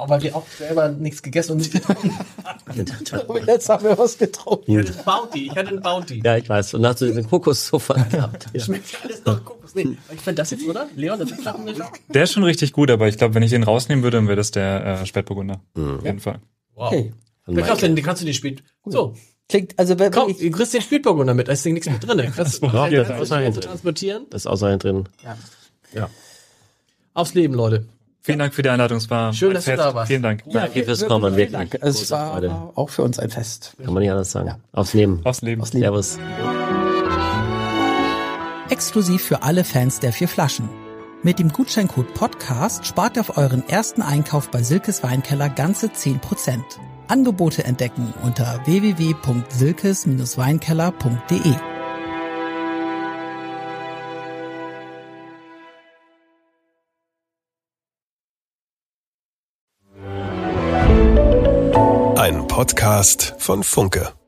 weil wir auch selber nichts gegessen und nicht getrunken haben. Jetzt haben wir was getrunken. Ich hatte einen Bounty. Ich hatte einen Bounty. Ja, ich weiß. Und dann hast du den Kokossofa gehabt. Ja. Schmeckt alles nach Kokos. Nee, ich fand das jetzt, oder? Leon, das ist doch nicht. Der ist schon richtig gut, aber ich glaube, wenn ich den rausnehmen würde, dann wäre das der äh, Spätburgunder. Auf jeden Fall. Wow. Okay. Den kannst, du, den kannst du den Spiel. So, Klingt, also wenn komm, ich, du kriegst den Spielburgunder mit. Da ist nichts mit drin. Kannst Ja, das ist ein- transportieren. Das ist außer drin. Aufs Leben, Leute. Vielen Dank für die Einladung. Es war Schön, ein dass du Fest. da warst. Vielen Dank. Danke fürs Kommen, wirklich. Danke. Es Große war Freude. auch für uns ein Fest. Kann man nicht anders sagen. Aufs Leben. Aufs Leben. Aus Liebe. Servus. Exklusiv für alle Fans der vier Flaschen. Mit dem Gutscheincode Podcast spart ihr auf euren ersten Einkauf bei Silkes Weinkeller ganze 10%. Angebote entdecken unter www.silkes-weinkeller.de. Podcast von Funke.